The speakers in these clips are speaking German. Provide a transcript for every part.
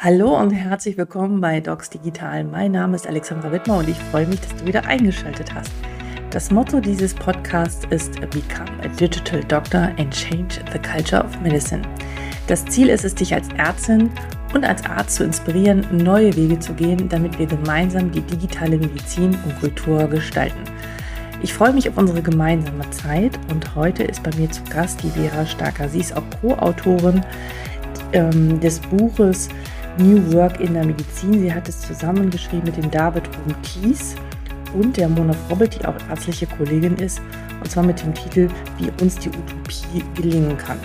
Hallo und herzlich willkommen bei Docs Digital. Mein Name ist Alexandra Wittmer und ich freue mich, dass du wieder eingeschaltet hast. Das Motto dieses Podcasts ist Become a Digital Doctor and Change the Culture of Medicine. Das Ziel ist es, dich als Ärztin und als Arzt zu inspirieren, neue Wege zu gehen, damit wir gemeinsam die digitale Medizin und Kultur gestalten. Ich freue mich auf unsere gemeinsame Zeit und heute ist bei mir zu Gast die Vera Starker. Sie ist auch Co-Autorin ähm, des Buches New Work in der Medizin. Sie hat es zusammengeschrieben mit dem David Ruben Thies und der Mona Frobbel, die auch ärztliche Kollegin ist, und zwar mit dem Titel Wie uns die Utopie gelingen kann.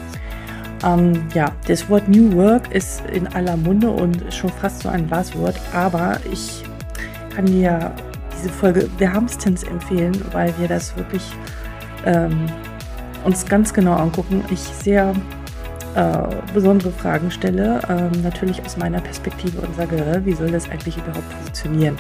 Ähm, ja, das Wort New Work ist in aller Munde und schon fast so ein Buzzword, aber ich kann dir diese Folge wärmstens empfehlen, weil wir das wirklich ähm, uns ganz genau angucken. Ich sehr äh, besondere Fragen stelle, ähm, natürlich aus meiner Perspektive und sage, wie soll das eigentlich überhaupt funktionieren?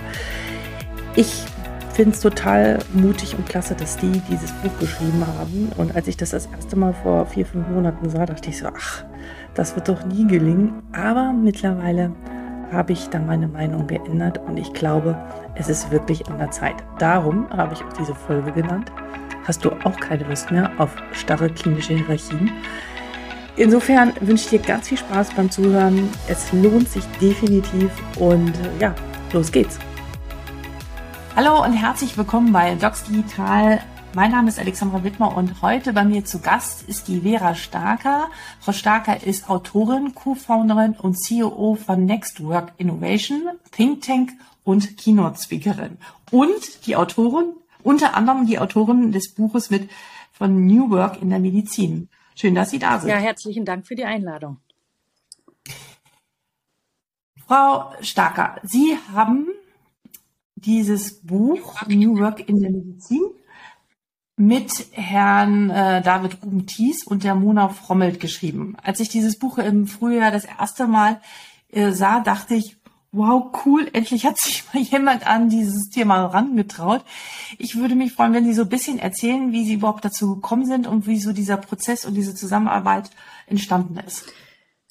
Ich finde es total mutig und klasse, dass die dieses Buch geschrieben haben. Und als ich das das erste Mal vor vier, fünf Monaten sah, dachte ich so, ach, das wird doch nie gelingen. Aber mittlerweile habe ich da meine Meinung geändert und ich glaube, es ist wirklich an der Zeit. Darum habe ich auch diese Folge genannt. Hast du auch keine Lust mehr auf starre klinische Hierarchien? Insofern wünsche ich dir ganz viel Spaß beim Zuhören. Es lohnt sich definitiv und äh, ja, los geht's. Hallo und herzlich willkommen bei Docs Digital. Mein Name ist Alexandra Wittmer und heute bei mir zu Gast ist die Vera Starker. Frau Starker ist Autorin, Co-Founderin und CEO von Next Work Innovation, Think Tank und Keynote-Speakerin. Und die Autorin, unter anderem die Autorin des Buches mit von New Work in der Medizin. Schön, dass Sie da sind. Ja, herzlichen Dank für die Einladung. Frau Starker, Sie haben dieses Buch New Work in der Medizin mit Herrn äh, David Ruben Thies und der Mona Frommelt geschrieben. Als ich dieses Buch im Frühjahr das erste Mal äh, sah, dachte ich, wow, cool, endlich hat sich mal jemand an dieses Thema herangetraut. Ich würde mich freuen, wenn Sie so ein bisschen erzählen, wie Sie überhaupt dazu gekommen sind und wie so dieser Prozess und diese Zusammenarbeit entstanden ist.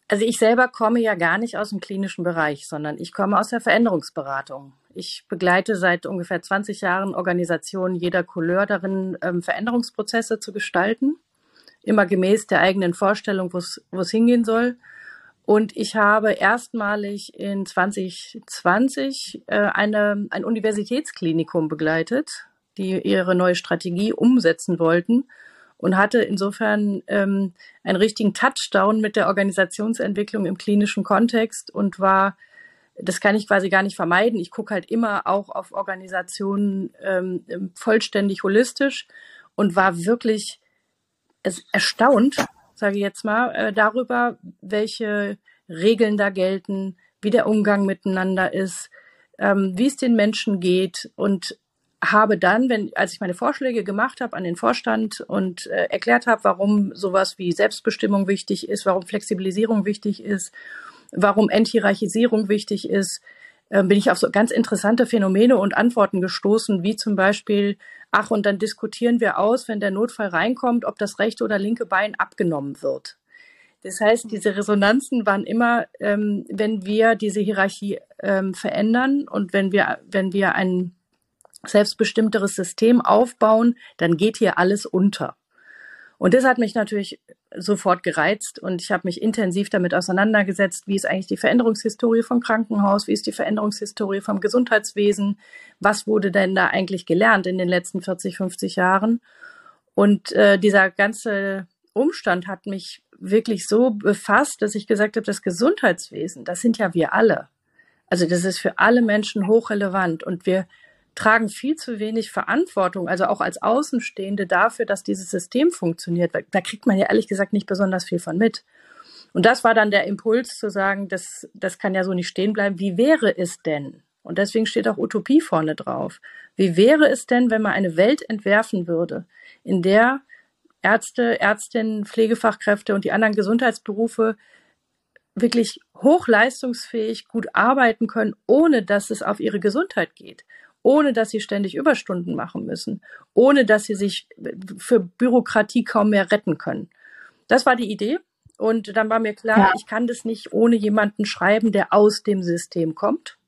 Also ich selber komme ja gar nicht aus dem klinischen Bereich, sondern ich komme aus der Veränderungsberatung. Ich begleite seit ungefähr 20 Jahren Organisationen jeder Couleur darin, ähm, Veränderungsprozesse zu gestalten, immer gemäß der eigenen Vorstellung, wo es hingehen soll. Und ich habe erstmalig in 2020 äh, eine, ein Universitätsklinikum begleitet, die ihre neue Strategie umsetzen wollten und hatte insofern ähm, einen richtigen Touchdown mit der Organisationsentwicklung im klinischen Kontext und war, das kann ich quasi gar nicht vermeiden. Ich gucke halt immer auch auf Organisationen ähm, vollständig holistisch und war wirklich erstaunt, sage ich jetzt mal, äh, darüber, welche Regeln da gelten, wie der Umgang miteinander ist, ähm, wie es den Menschen geht. Und habe dann, wenn, als ich meine Vorschläge gemacht habe an den Vorstand und äh, erklärt habe, warum sowas wie Selbstbestimmung wichtig ist, warum Flexibilisierung wichtig ist, warum Enthierarchisierung wichtig ist, äh, bin ich auf so ganz interessante Phänomene und Antworten gestoßen, wie zum Beispiel, ach, und dann diskutieren wir aus, wenn der Notfall reinkommt, ob das rechte oder linke Bein abgenommen wird. Das heißt, diese Resonanzen waren immer, ähm, wenn wir diese Hierarchie ähm, verändern und wenn wir, wenn wir ein selbstbestimmteres System aufbauen, dann geht hier alles unter. Und das hat mich natürlich sofort gereizt und ich habe mich intensiv damit auseinandergesetzt, wie ist eigentlich die Veränderungshistorie vom Krankenhaus, wie ist die Veränderungshistorie vom Gesundheitswesen, was wurde denn da eigentlich gelernt in den letzten 40, 50 Jahren. Und äh, dieser ganze Umstand hat mich wirklich so befasst, dass ich gesagt habe, das Gesundheitswesen, das sind ja wir alle. Also das ist für alle Menschen hochrelevant und wir tragen viel zu wenig Verantwortung, also auch als Außenstehende dafür, dass dieses System funktioniert. Da kriegt man ja ehrlich gesagt nicht besonders viel von mit. Und das war dann der Impuls zu sagen, das, das kann ja so nicht stehen bleiben. Wie wäre es denn? Und deswegen steht auch Utopie vorne drauf. Wie wäre es denn, wenn man eine Welt entwerfen würde, in der Ärzte, Ärztinnen, Pflegefachkräfte und die anderen Gesundheitsberufe wirklich hochleistungsfähig gut arbeiten können, ohne dass es auf ihre Gesundheit geht, ohne dass sie ständig Überstunden machen müssen, ohne dass sie sich für Bürokratie kaum mehr retten können. Das war die Idee. Und dann war mir klar, ja. ich kann das nicht ohne jemanden schreiben, der aus dem System kommt.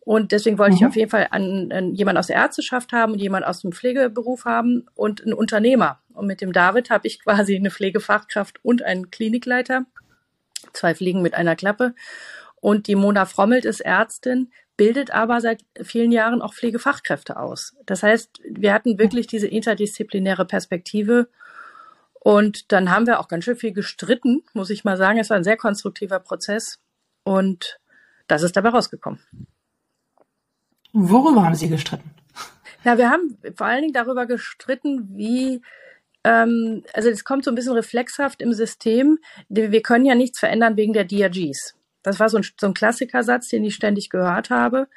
Und deswegen wollte mhm. ich auf jeden Fall einen, einen, jemand aus der Ärzteschaft haben und jemand aus dem Pflegeberuf haben und einen Unternehmer. Und mit dem David habe ich quasi eine Pflegefachkraft und einen Klinikleiter. Zwei Fliegen mit einer Klappe. Und die Mona Frommelt ist Ärztin, bildet aber seit vielen Jahren auch Pflegefachkräfte aus. Das heißt, wir hatten wirklich diese interdisziplinäre Perspektive. Und dann haben wir auch ganz schön viel gestritten, muss ich mal sagen. Es war ein sehr konstruktiver Prozess. Und das ist dabei rausgekommen. Worüber haben Sie gestritten? Ja, wir haben vor allen Dingen darüber gestritten, wie ähm, also es kommt so ein bisschen reflexhaft im System. Wir können ja nichts verändern wegen der DRGs. Das war so ein, so ein Klassikersatz, den ich ständig gehört habe.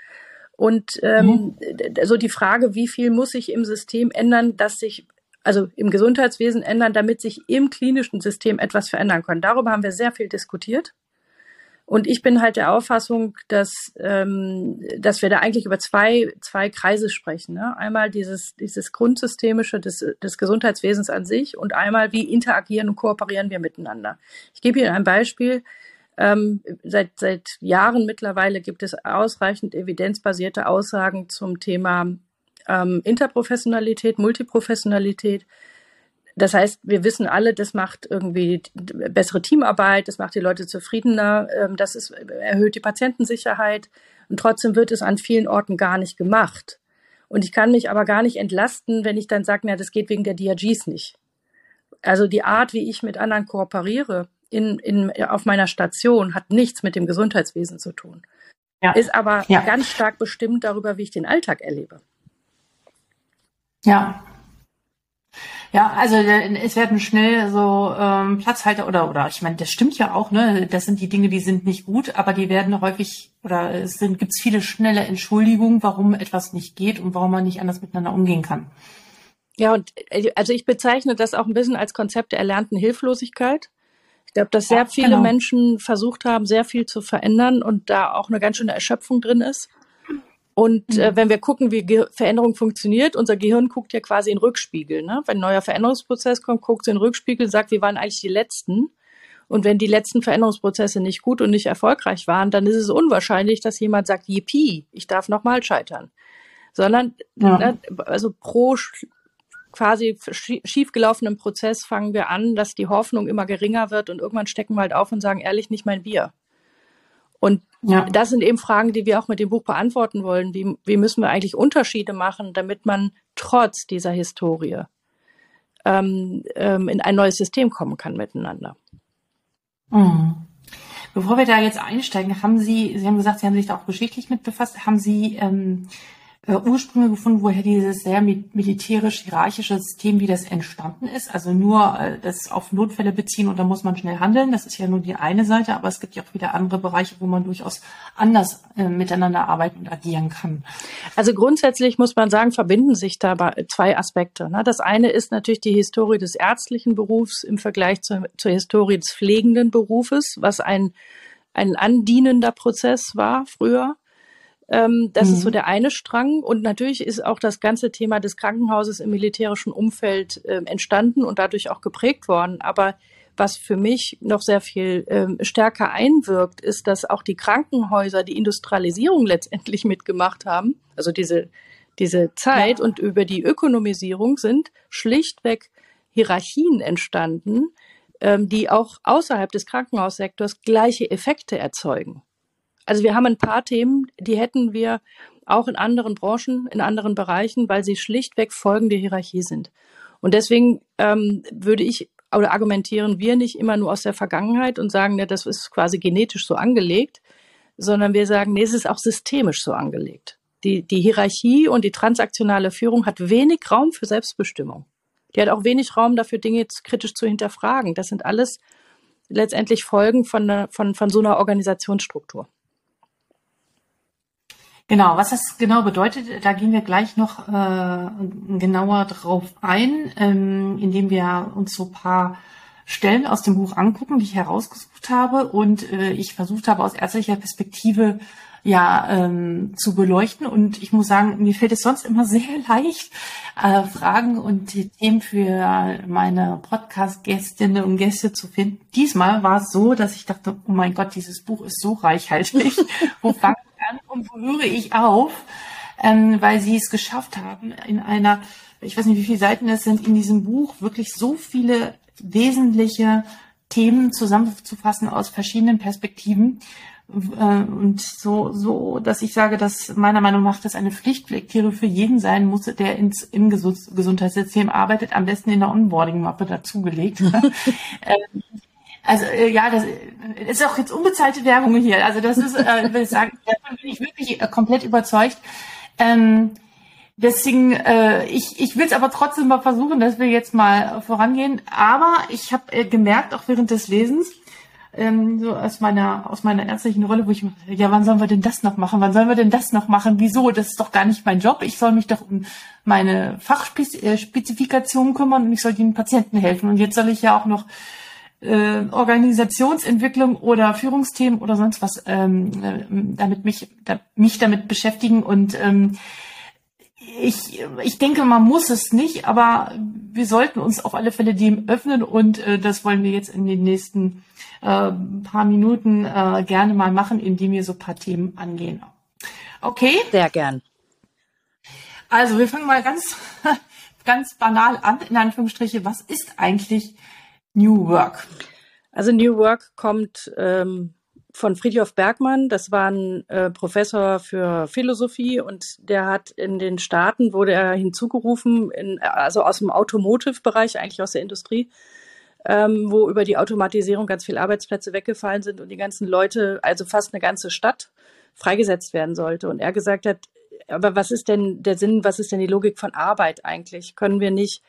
Und ähm, mhm. so die Frage, wie viel muss sich im System ändern, dass sich, also im Gesundheitswesen ändern, damit sich im klinischen System etwas verändern kann. Darüber haben wir sehr viel diskutiert. Und ich bin halt der Auffassung, dass, ähm, dass wir da eigentlich über zwei, zwei Kreise sprechen. Ne? Einmal dieses, dieses Grundsystemische des, des Gesundheitswesens an sich und einmal, wie interagieren und kooperieren wir miteinander. Ich gebe Ihnen ein Beispiel. Ähm, seit, seit Jahren mittlerweile gibt es ausreichend evidenzbasierte Aussagen zum Thema ähm, Interprofessionalität, Multiprofessionalität. Das heißt, wir wissen alle, das macht irgendwie bessere Teamarbeit, das macht die Leute zufriedener, ähm, das ist, erhöht die Patientensicherheit und trotzdem wird es an vielen Orten gar nicht gemacht. Und ich kann mich aber gar nicht entlasten, wenn ich dann sage, na, das geht wegen der DRGs nicht. Also die Art, wie ich mit anderen kooperiere, in, in, auf meiner Station hat nichts mit dem Gesundheitswesen zu tun. Ja. Ist aber ja. ganz stark bestimmt darüber, wie ich den Alltag erlebe. Ja. Ja, also es werden schnell so ähm, Platzhalter oder oder ich meine, das stimmt ja auch, ne? Das sind die Dinge, die sind nicht gut, aber die werden häufig oder es sind gibt's viele schnelle Entschuldigungen, warum etwas nicht geht und warum man nicht anders miteinander umgehen kann. Ja, und äh, also ich bezeichne das auch ein bisschen als Konzept der erlernten Hilflosigkeit. Ich glaube, dass sehr ja, viele genau. Menschen versucht haben, sehr viel zu verändern und da auch eine ganz schöne Erschöpfung drin ist. Und mhm. äh, wenn wir gucken, wie Ge Veränderung funktioniert, unser Gehirn guckt ja quasi in Rückspiegel. Ne? Wenn ein neuer Veränderungsprozess kommt, guckt es in Rückspiegel, sagt, wir waren eigentlich die Letzten. Und wenn die letzten Veränderungsprozesse nicht gut und nicht erfolgreich waren, dann ist es unwahrscheinlich, dass jemand sagt, yippie, ich darf nochmal scheitern. Sondern ja. ne, also pro quasi schiefgelaufenen Prozess fangen wir an, dass die Hoffnung immer geringer wird und irgendwann stecken wir halt auf und sagen, ehrlich, nicht mein Bier. Und ja. das sind eben Fragen, die wir auch mit dem Buch beantworten wollen. Wie, wie müssen wir eigentlich Unterschiede machen, damit man trotz dieser Historie ähm, ähm, in ein neues System kommen kann miteinander? Mhm. Bevor wir da jetzt einsteigen, haben Sie, Sie haben gesagt, Sie haben sich da auch geschichtlich mit befasst, haben Sie ähm, äh, Ursprünge gefunden, woher dieses sehr militärisch-hierarchische System, wie das entstanden ist. Also nur äh, das auf Notfälle beziehen und da muss man schnell handeln. Das ist ja nur die eine Seite, aber es gibt ja auch wieder andere Bereiche, wo man durchaus anders äh, miteinander arbeiten und agieren kann. Also grundsätzlich muss man sagen, verbinden sich dabei zwei Aspekte. Ne? Das eine ist natürlich die Historie des ärztlichen Berufs im Vergleich zur, zur Historie des pflegenden Berufes, was ein ein andienender Prozess war früher ähm, das mhm. ist so mhm. der eine Strang. Und natürlich ist auch das ganze Thema des Krankenhauses im militärischen Umfeld äh, entstanden und dadurch auch geprägt worden. Aber was für mich noch sehr viel ähm, stärker einwirkt, ist, dass auch die Krankenhäuser die Industrialisierung letztendlich mitgemacht haben. Also diese, diese Zeit ja. und über die Ökonomisierung sind schlichtweg Hierarchien entstanden, ähm, die auch außerhalb des Krankenhaussektors gleiche Effekte erzeugen. Also wir haben ein paar Themen, die hätten wir auch in anderen Branchen, in anderen Bereichen, weil sie schlichtweg folgende Hierarchie sind. Und deswegen ähm, würde ich oder argumentieren wir nicht immer nur aus der Vergangenheit und sagen, ja, das ist quasi genetisch so angelegt, sondern wir sagen, nee, es ist auch systemisch so angelegt. Die, die Hierarchie und die transaktionale Führung hat wenig Raum für Selbstbestimmung. Die hat auch wenig Raum dafür, Dinge kritisch zu hinterfragen. Das sind alles letztendlich Folgen von, von, von so einer Organisationsstruktur. Genau, was das genau bedeutet, da gehen wir gleich noch äh, genauer drauf ein, ähm, indem wir uns so paar Stellen aus dem Buch angucken, die ich herausgesucht habe und äh, ich versucht habe, aus ärztlicher Perspektive ja ähm, zu beleuchten. Und ich muss sagen, mir fällt es sonst immer sehr leicht, äh, Fragen und Themen für meine Podcast-Gästinnen und Gäste zu finden. Diesmal war es so, dass ich dachte, oh mein Gott, dieses Buch ist so reichhaltig. wo fange und wo höre ich auf? Ähm, weil sie es geschafft haben, in einer, ich weiß nicht, wie viele Seiten es sind, in diesem Buch wirklich so viele wesentliche Themen zusammenzufassen aus verschiedenen Perspektiven. Äh, und so, so, dass ich sage, dass meiner Meinung nach das eine Pflichtlektüre für jeden sein muss, der ins, im Gesundheitssystem arbeitet, am besten in der Onboarding-Mappe dazugelegt. Also äh, ja, das ist auch jetzt unbezahlte Werbung hier. Also das ist, äh, will ich sagen, davon bin ich wirklich äh, komplett überzeugt. Ähm, deswegen, äh, ich, ich will es aber trotzdem mal versuchen, dass wir jetzt mal vorangehen. Aber ich habe äh, gemerkt, auch während des Lesens, ähm, so aus meiner aus meiner ärztlichen Rolle, wo ich ja, wann sollen wir denn das noch machen? Wann sollen wir denn das noch machen? Wieso? Das ist doch gar nicht mein Job. Ich soll mich doch um meine Fachspezifikationen kümmern und ich soll den Patienten helfen. Und jetzt soll ich ja auch noch äh, Organisationsentwicklung oder Führungsthemen oder sonst was ähm, äh, damit mich da, mich damit beschäftigen und ähm, ich, ich denke, man muss es nicht, aber wir sollten uns auf alle Fälle dem öffnen und äh, das wollen wir jetzt in den nächsten äh, paar Minuten äh, gerne mal machen, indem wir so ein paar Themen angehen. Okay? Sehr gern. Also wir fangen mal ganz, ganz banal an, in Anführungsstriche. Was ist eigentlich New Work? Also New Work kommt ähm, von Friedhof Bergmann. Das war ein äh, Professor für Philosophie und der hat in den Staaten, wurde er hinzugerufen, in, also aus dem Automotive-Bereich, eigentlich aus der Industrie, ähm, wo über die Automatisierung ganz viele Arbeitsplätze weggefallen sind und die ganzen Leute, also fast eine ganze Stadt, freigesetzt werden sollte. Und er gesagt hat, aber was ist denn der Sinn, was ist denn die Logik von Arbeit eigentlich? Können wir nicht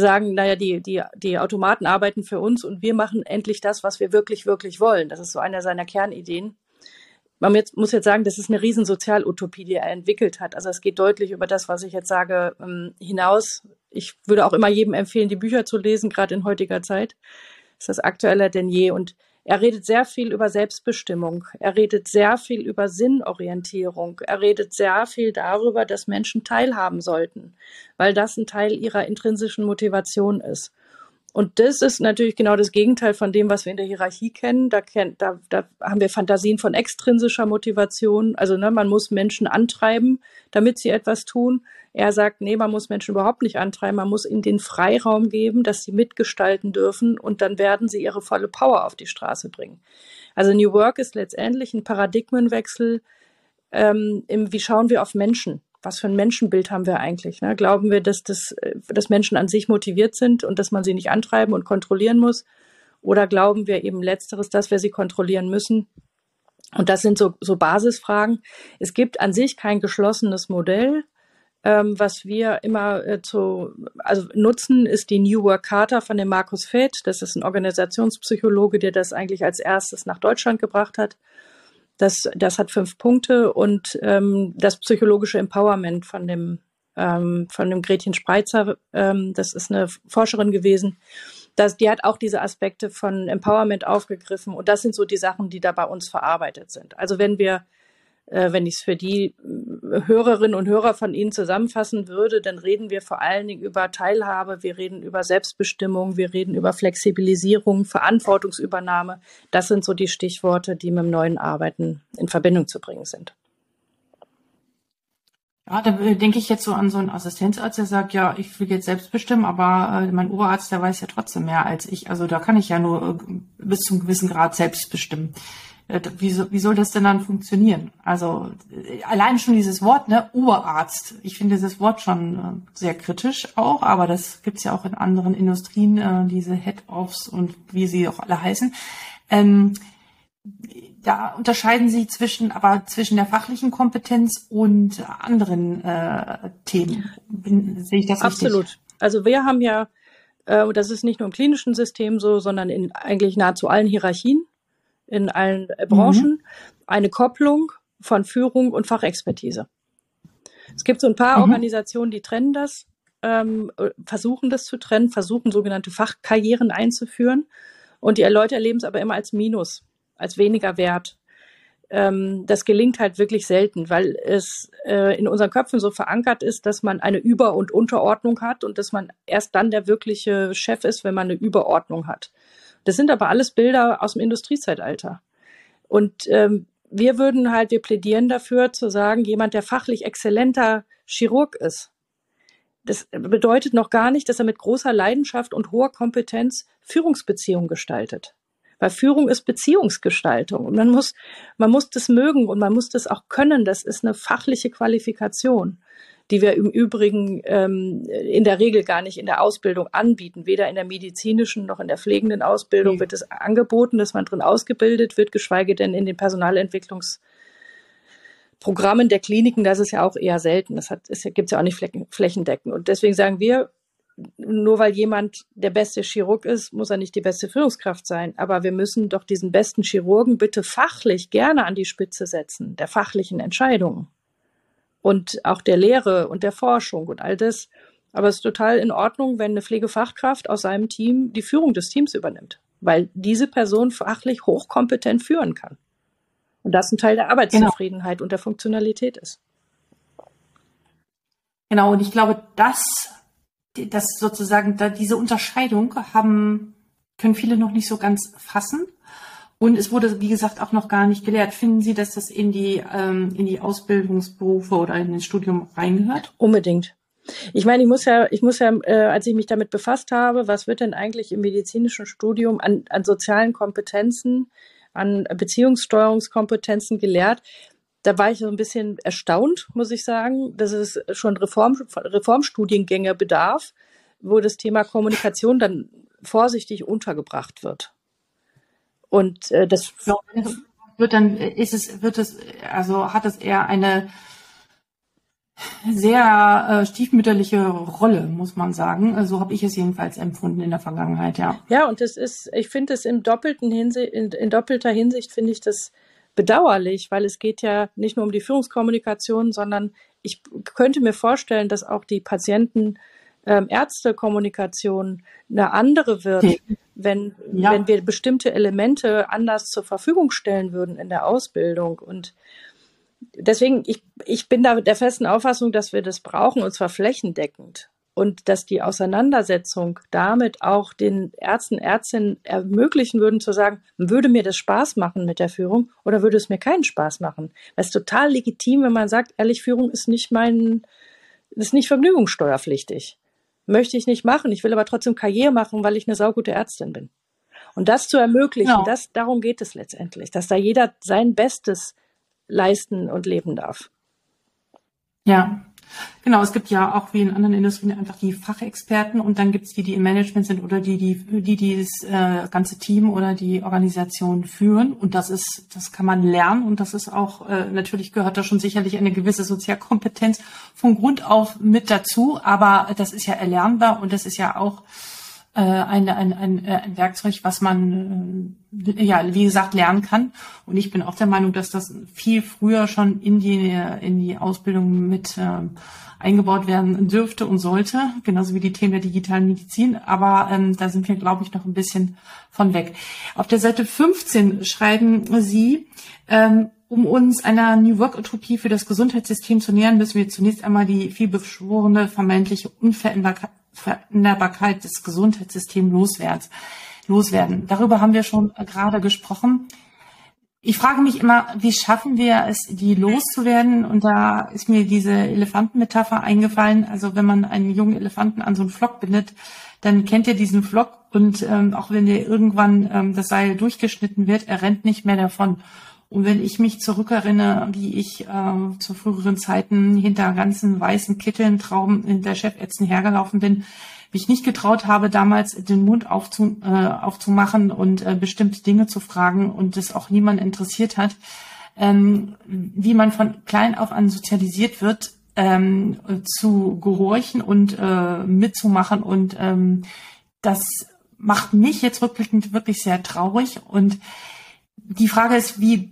sagen, naja, die, die, die Automaten arbeiten für uns und wir machen endlich das, was wir wirklich, wirklich wollen. Das ist so einer seiner Kernideen. Man jetzt, muss jetzt sagen, das ist eine riesen Sozialutopie, die er entwickelt hat. Also es geht deutlich über das, was ich jetzt sage, ähm, hinaus. Ich würde auch immer jedem empfehlen, die Bücher zu lesen, gerade in heutiger Zeit. Ist das aktueller denn je. Und er redet sehr viel über Selbstbestimmung. Er redet sehr viel über Sinnorientierung. Er redet sehr viel darüber, dass Menschen teilhaben sollten, weil das ein Teil ihrer intrinsischen Motivation ist. Und das ist natürlich genau das Gegenteil von dem, was wir in der Hierarchie kennen. Da, da, da haben wir Fantasien von extrinsischer Motivation. Also ne, man muss Menschen antreiben, damit sie etwas tun. Er sagt, nee, man muss Menschen überhaupt nicht antreiben. Man muss ihnen den Freiraum geben, dass sie mitgestalten dürfen und dann werden sie ihre volle Power auf die Straße bringen. Also New Work ist letztendlich ein Paradigmenwechsel ähm, im, wie schauen wir auf Menschen was für ein Menschenbild haben wir eigentlich? Ne? Glauben wir, dass, das, äh, dass Menschen an sich motiviert sind und dass man sie nicht antreiben und kontrollieren muss? Oder glauben wir eben letzteres, dass wir sie kontrollieren müssen? Und das sind so, so Basisfragen. Es gibt an sich kein geschlossenes Modell. Ähm, was wir immer äh, zu, also nutzen, ist die New Work Charta von dem Markus Fett. Das ist ein Organisationspsychologe, der das eigentlich als erstes nach Deutschland gebracht hat. Das, das hat fünf Punkte und ähm, das psychologische Empowerment von dem, ähm, von dem Gretchen Spreitzer, ähm, das ist eine Forscherin gewesen, das, die hat auch diese Aspekte von Empowerment aufgegriffen und das sind so die Sachen, die da bei uns verarbeitet sind. Also wenn wir wenn ich es für die äh, Hörerinnen und Hörer von Ihnen zusammenfassen würde, dann reden wir vor allen Dingen über Teilhabe, wir reden über Selbstbestimmung, wir reden über Flexibilisierung, Verantwortungsübernahme. Das sind so die Stichworte, die mit dem neuen Arbeiten in Verbindung zu bringen sind. Ja, da denke ich jetzt so an so einen Assistenzarzt, der sagt, ja, ich will jetzt selbst bestimmen, aber äh, mein Oberarzt, der weiß ja trotzdem mehr als ich. Also da kann ich ja nur äh, bis zum gewissen Grad selbst bestimmen. Äh, wie, wie soll das denn dann funktionieren? Also äh, allein schon dieses Wort, ne, Oberarzt. Ich finde dieses Wort schon äh, sehr kritisch auch, aber das gibt's ja auch in anderen Industrien, äh, diese Head-Offs und wie sie auch alle heißen. Ähm, da unterscheiden sie zwischen, aber zwischen der fachlichen Kompetenz und anderen äh, Themen. Bin, sehe ich das Absolut. Richtig? Also wir haben ja, äh, das ist nicht nur im klinischen System so, sondern in eigentlich nahezu allen Hierarchien in allen äh, Branchen, mhm. eine Kopplung von Führung und Fachexpertise. Es gibt so ein paar mhm. Organisationen, die trennen das, ähm, äh, versuchen das zu trennen, versuchen sogenannte Fachkarrieren einzuführen. Und die Leute erleben es aber immer als Minus, als weniger Wert. ähm, das gelingt halt wirklich selten, weil es äh, in unseren Köpfen so verankert ist, dass man eine Über- und Unterordnung hat und dass man erst dann der wirkliche Chef ist, wenn man eine Überordnung hat. Das sind aber alles Bilder aus dem Industriezeitalter. Und ähm, wir würden halt, wir plädieren dafür zu sagen, jemand, der fachlich exzellenter Chirurg ist, das bedeutet noch gar nicht, dass er mit großer Leidenschaft und hoher Kompetenz Führungsbeziehungen gestaltet. Weil Führung ist Beziehungsgestaltung und man muss, man muss das mögen und man muss das auch können. Das ist eine fachliche Qualifikation, die wir im Übrigen ähm, in der Regel gar nicht in der Ausbildung anbieten. Weder in der medizinischen noch in der pflegenden Ausbildung mhm. wird es angeboten, dass man drin ausgebildet wird, geschweige denn in den Personalentwicklungsprogrammen der Kliniken, das ist ja auch eher selten. Das, hat, das gibt es ja auch nicht flächendeckend. Und deswegen sagen wir, nur weil jemand der beste Chirurg ist, muss er nicht die beste Führungskraft sein. Aber wir müssen doch diesen besten Chirurgen bitte fachlich gerne an die Spitze setzen, der fachlichen Entscheidungen und auch der Lehre und der Forschung und all das. Aber es ist total in Ordnung, wenn eine Pflegefachkraft aus seinem Team die Führung des Teams übernimmt, weil diese Person fachlich hochkompetent führen kann. Und das ein Teil der Arbeitszufriedenheit genau. und der Funktionalität ist. Genau, und ich glaube, das das sozusagen da diese Unterscheidung haben können viele noch nicht so ganz fassen. Und es wurde, wie gesagt, auch noch gar nicht gelehrt. Finden Sie, dass das in die, ähm, in die Ausbildungsberufe oder in das Studium reingehört? Unbedingt. Ich meine, ich muss ja, ich muss ja, äh, als ich mich damit befasst habe, was wird denn eigentlich im medizinischen Studium an, an sozialen Kompetenzen, an Beziehungssteuerungskompetenzen gelehrt, da war ich so ein bisschen erstaunt, muss ich sagen, dass es schon Reform, Reformstudiengänge bedarf, wo das Thema Kommunikation dann vorsichtig untergebracht wird. Und äh, das wird dann ist es wird es also hat es eher eine sehr äh, stiefmütterliche Rolle, muss man sagen. So habe ich es jedenfalls empfunden in der Vergangenheit, ja. Ja, und das ist, ich finde es in doppelten Hinsicht, in, in doppelter Hinsicht finde ich das bedauerlich, weil es geht ja nicht nur um die Führungskommunikation, sondern ich könnte mir vorstellen, dass auch die Patienten ähm, Ärztekommunikation eine andere wird, wenn, ja. wenn wir bestimmte Elemente anders zur Verfügung stellen würden in der Ausbildung. Und deswegen, ich, ich bin da der festen Auffassung, dass wir das brauchen, und zwar flächendeckend und dass die Auseinandersetzung damit auch den Ärzten, Ärztinnen ermöglichen würden zu sagen, würde mir das Spaß machen mit der Führung oder würde es mir keinen Spaß machen? Das ist total legitim, wenn man sagt, ehrlich, Führung ist nicht mein, ist nicht vergnügungssteuerpflichtig. Möchte ich nicht machen. Ich will aber trotzdem Karriere machen, weil ich eine saugute Ärztin bin. Und das zu ermöglichen, ja. das, darum geht es letztendlich, dass da jeder sein Bestes leisten und leben darf. Ja, Genau, es gibt ja auch wie in anderen Industrien einfach die Fachexperten und dann gibt es die, die im Management sind oder die, die, die, die das äh, ganze Team oder die Organisation führen. Und das ist, das kann man lernen und das ist auch, äh, natürlich gehört da schon sicherlich eine gewisse Sozialkompetenz von Grund auf mit dazu, aber das ist ja erlernbar und das ist ja auch äh, ein, ein, ein, äh, ein Werkzeug, was man äh, ja wie gesagt lernen kann. Und ich bin auch der Meinung, dass das viel früher schon in die in die Ausbildung mit äh, eingebaut werden dürfte und sollte, genauso wie die Themen der digitalen Medizin. Aber ähm, da sind wir, glaube ich, noch ein bisschen von weg. Auf der Seite 15 schreiben Sie, ähm, um uns einer New Work-Utopie für das Gesundheitssystem zu nähern, müssen wir zunächst einmal die vielbeschworene vermeintliche Unveränderbarkeit Veränderbarkeit des Gesundheitssystems loswerden. loswerden. Darüber haben wir schon gerade gesprochen. Ich frage mich immer, wie schaffen wir es, die loszuwerden? Und da ist mir diese Elefantenmetapher eingefallen. Also wenn man einen jungen Elefanten an so einen Flock bindet, dann kennt er diesen Flock und ähm, auch wenn dir irgendwann ähm, das Seil durchgeschnitten wird, er rennt nicht mehr davon. Und wenn ich mich zurückerinnere, wie ich äh, zu früheren Zeiten hinter ganzen weißen Kitteln, Trauben hinter Chefärzten hergelaufen bin, wie ich nicht getraut habe, damals den Mund aufzu, äh, aufzumachen und äh, bestimmte Dinge zu fragen und das auch niemand interessiert hat, ähm, wie man von klein auf an sozialisiert wird, ähm, zu gehorchen und äh, mitzumachen und ähm, das macht mich jetzt rückblickend wirklich sehr traurig. Und die Frage ist, wie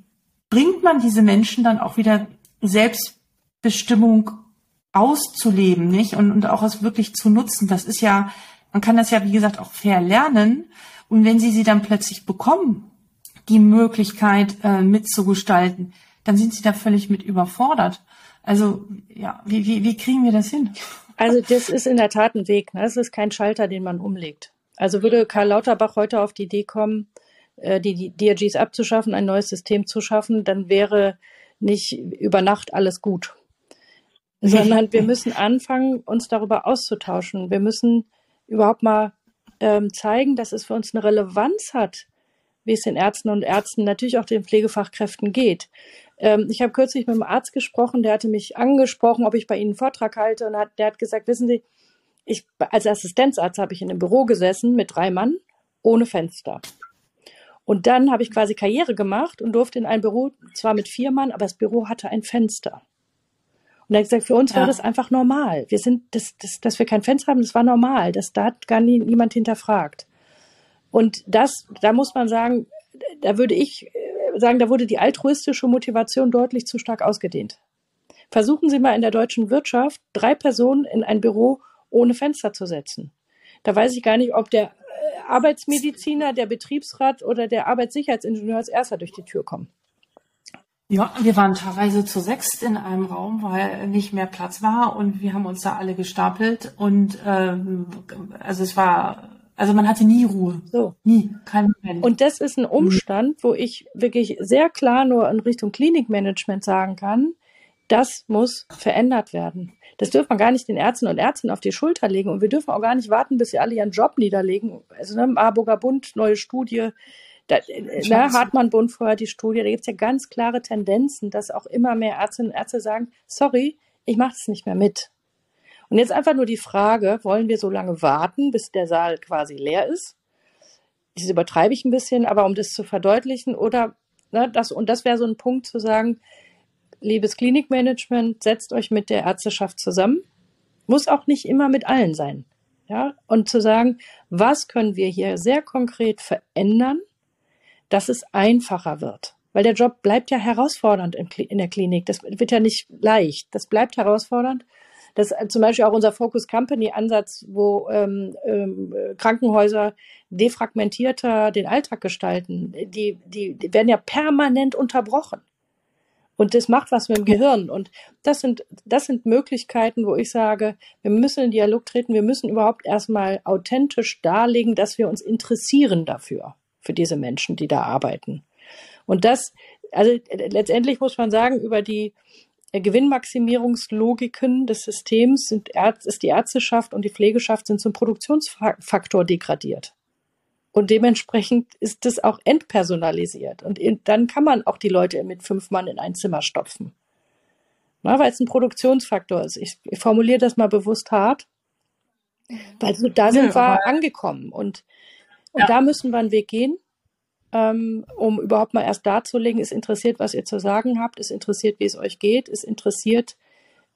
bringt man diese Menschen dann auch wieder Selbstbestimmung auszuleben, nicht? Und, und auch es wirklich zu nutzen. Das ist ja, man kann das ja, wie gesagt, auch fair lernen. Und wenn sie sie dann plötzlich bekommen, die Möglichkeit äh, mitzugestalten, dann sind sie da völlig mit überfordert. Also ja, wie, wie, wie kriegen wir das hin? Also das ist in der Tat ein Weg. Ne? Das ist kein Schalter, den man umlegt. Also würde Karl Lauterbach heute auf die Idee kommen, die, die DRGs abzuschaffen, ein neues System zu schaffen, dann wäre nicht über Nacht alles gut. Sondern wir müssen anfangen, uns darüber auszutauschen. Wir müssen überhaupt mal ähm, zeigen, dass es für uns eine Relevanz hat, wie es den Ärzten und Ärzten, natürlich auch den Pflegefachkräften geht. Ähm, ich habe kürzlich mit einem Arzt gesprochen, der hatte mich angesprochen, ob ich bei Ihnen einen Vortrag halte und hat, der hat gesagt, wissen Sie, ich, als Assistenzarzt habe ich in einem Büro gesessen mit drei Mann ohne Fenster. Und dann habe ich quasi Karriere gemacht und durfte in ein Büro, zwar mit vier Mann, aber das Büro hatte ein Fenster. Und er hat gesagt, für uns ja. war das einfach normal. Wir sind, das, das, dass wir kein Fenster haben, das war normal. Das, da hat gar nie, niemand hinterfragt. Und das, da muss man sagen, da würde ich äh, sagen, da wurde die altruistische Motivation deutlich zu stark ausgedehnt. Versuchen Sie mal in der deutschen Wirtschaft drei Personen in ein Büro ohne Fenster zu setzen. Da weiß ich gar nicht, ob der Arbeitsmediziner, der Betriebsrat oder der Arbeitssicherheitsingenieur als erster durch die Tür kommen. Ja, wir waren teilweise zu sechst in einem Raum, weil nicht mehr Platz war und wir haben uns da alle gestapelt und ähm, also es war also man hatte nie Ruhe. So. Nie. Kein Moment. Und das ist ein Umstand, wo ich wirklich sehr klar nur in Richtung Klinikmanagement sagen kann, das muss verändert werden. Das dürfen wir gar nicht den Ärzten und Ärzten auf die Schulter legen. Und wir dürfen auch gar nicht warten, bis sie alle ihren Job niederlegen. Also ne, Marburger Bund, neue Studie, da, ne, Hartmann-Bund vorher die Studie, da gibt es ja ganz klare Tendenzen, dass auch immer mehr Ärztinnen und Ärzte sagen, sorry, ich mache es nicht mehr mit. Und jetzt einfach nur die Frage, wollen wir so lange warten, bis der Saal quasi leer ist? Das übertreibe ich ein bisschen, aber um das zu verdeutlichen, oder ne, das, und das wäre so ein Punkt zu sagen, liebes Klinikmanagement, setzt euch mit der Ärzteschaft zusammen. Muss auch nicht immer mit allen sein. Ja, und zu sagen, was können wir hier sehr konkret verändern, dass es einfacher wird. Weil der Job bleibt ja herausfordernd in der Klinik. Das wird ja nicht leicht. Das bleibt herausfordernd. Das ist zum Beispiel auch unser Focus Company Ansatz, wo ähm, ähm, Krankenhäuser defragmentierter den Alltag gestalten. Die, die, die werden ja permanent unterbrochen. Und das macht was mit dem Gehirn. Und das sind, das sind Möglichkeiten, wo ich sage, wir müssen in Dialog treten, wir müssen überhaupt erstmal authentisch darlegen, dass wir uns interessieren dafür, für diese Menschen, die da arbeiten. Und das, also letztendlich muss man sagen, über die, Gewinnmaximierungslogiken des Systems sind Ärz ist die Ärzteschaft und die Pflegeschaft sind zum Produktionsfaktor degradiert. Und dementsprechend ist das auch entpersonalisiert. Und in, dann kann man auch die Leute mit fünf Mann in ein Zimmer stopfen. Weil es ein Produktionsfaktor ist. Ich, ich formuliere das mal bewusst hart. Weil so, da sind ja, wir angekommen. Und, und ja. da müssen wir einen Weg gehen ähm, um überhaupt mal erst darzulegen, es interessiert, was ihr zu sagen habt, es interessiert, wie es euch geht, es interessiert,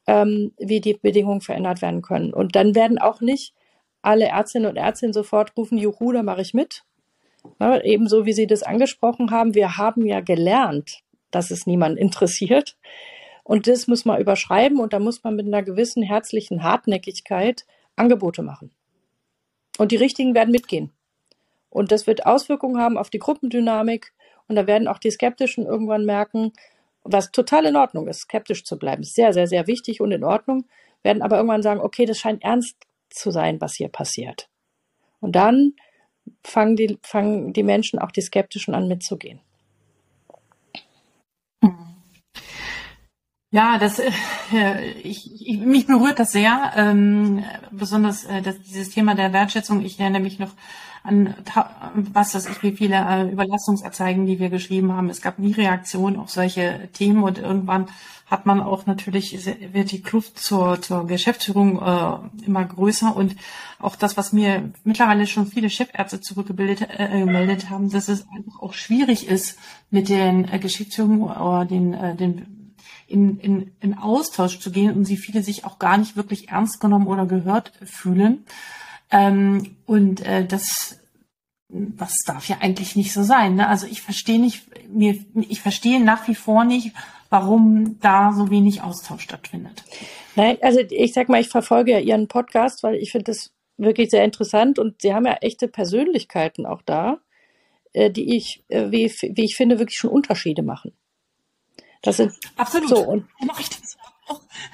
ähm, wie die Bedingungen verändert werden können. Und dann werden auch nicht alle Ärztinnen und Ärzte sofort rufen, juhu, da mache ich mit. Ja, ebenso wie Sie das angesprochen haben, wir haben ja gelernt, dass es niemand interessiert. Und das muss man überschreiben und da muss man mit einer gewissen herzlichen Hartnäckigkeit Angebote machen. Und die Richtigen werden mitgehen. Und das wird Auswirkungen haben auf die Gruppendynamik. Und da werden auch die Skeptischen irgendwann merken, was total in Ordnung ist, skeptisch zu bleiben. Ist sehr, sehr, sehr wichtig und in Ordnung. Werden aber irgendwann sagen, okay, das scheint ernst zu sein, was hier passiert. Und dann fangen die, fangen die Menschen, auch die Skeptischen an mitzugehen. Ja, das, äh, ich, ich, mich berührt das sehr, ähm, besonders äh, das, dieses Thema der Wertschätzung. Ich erinnere mich noch an was weiß ich, wie viele äh, Überlastungserzeigen, die wir geschrieben haben. Es gab nie Reaktion auf solche Themen und irgendwann hat man auch natürlich, wird die Kluft zur, zur Geschäftsführung äh, immer größer und auch das, was mir mittlerweile schon viele Chefärzte zurückgebildet äh, gemeldet haben, dass es einfach auch schwierig ist, mit den äh, Geschäftsführungen oder den, äh, den in, in, in Austausch zu gehen und sie viele sich auch gar nicht wirklich ernst genommen oder gehört fühlen. Ähm, und äh, das, das darf ja eigentlich nicht so sein. Ne? Also ich verstehe nicht, mir, ich verstehe nach wie vor nicht, warum da so wenig Austausch stattfindet. Nein, also ich sag mal, ich verfolge ja Ihren Podcast, weil ich finde das wirklich sehr interessant und Sie haben ja echte Persönlichkeiten auch da. äh, die ich, äh, wie, wie ich finde, wirklich schon Unterschiede machen. Das sind absolut. So, und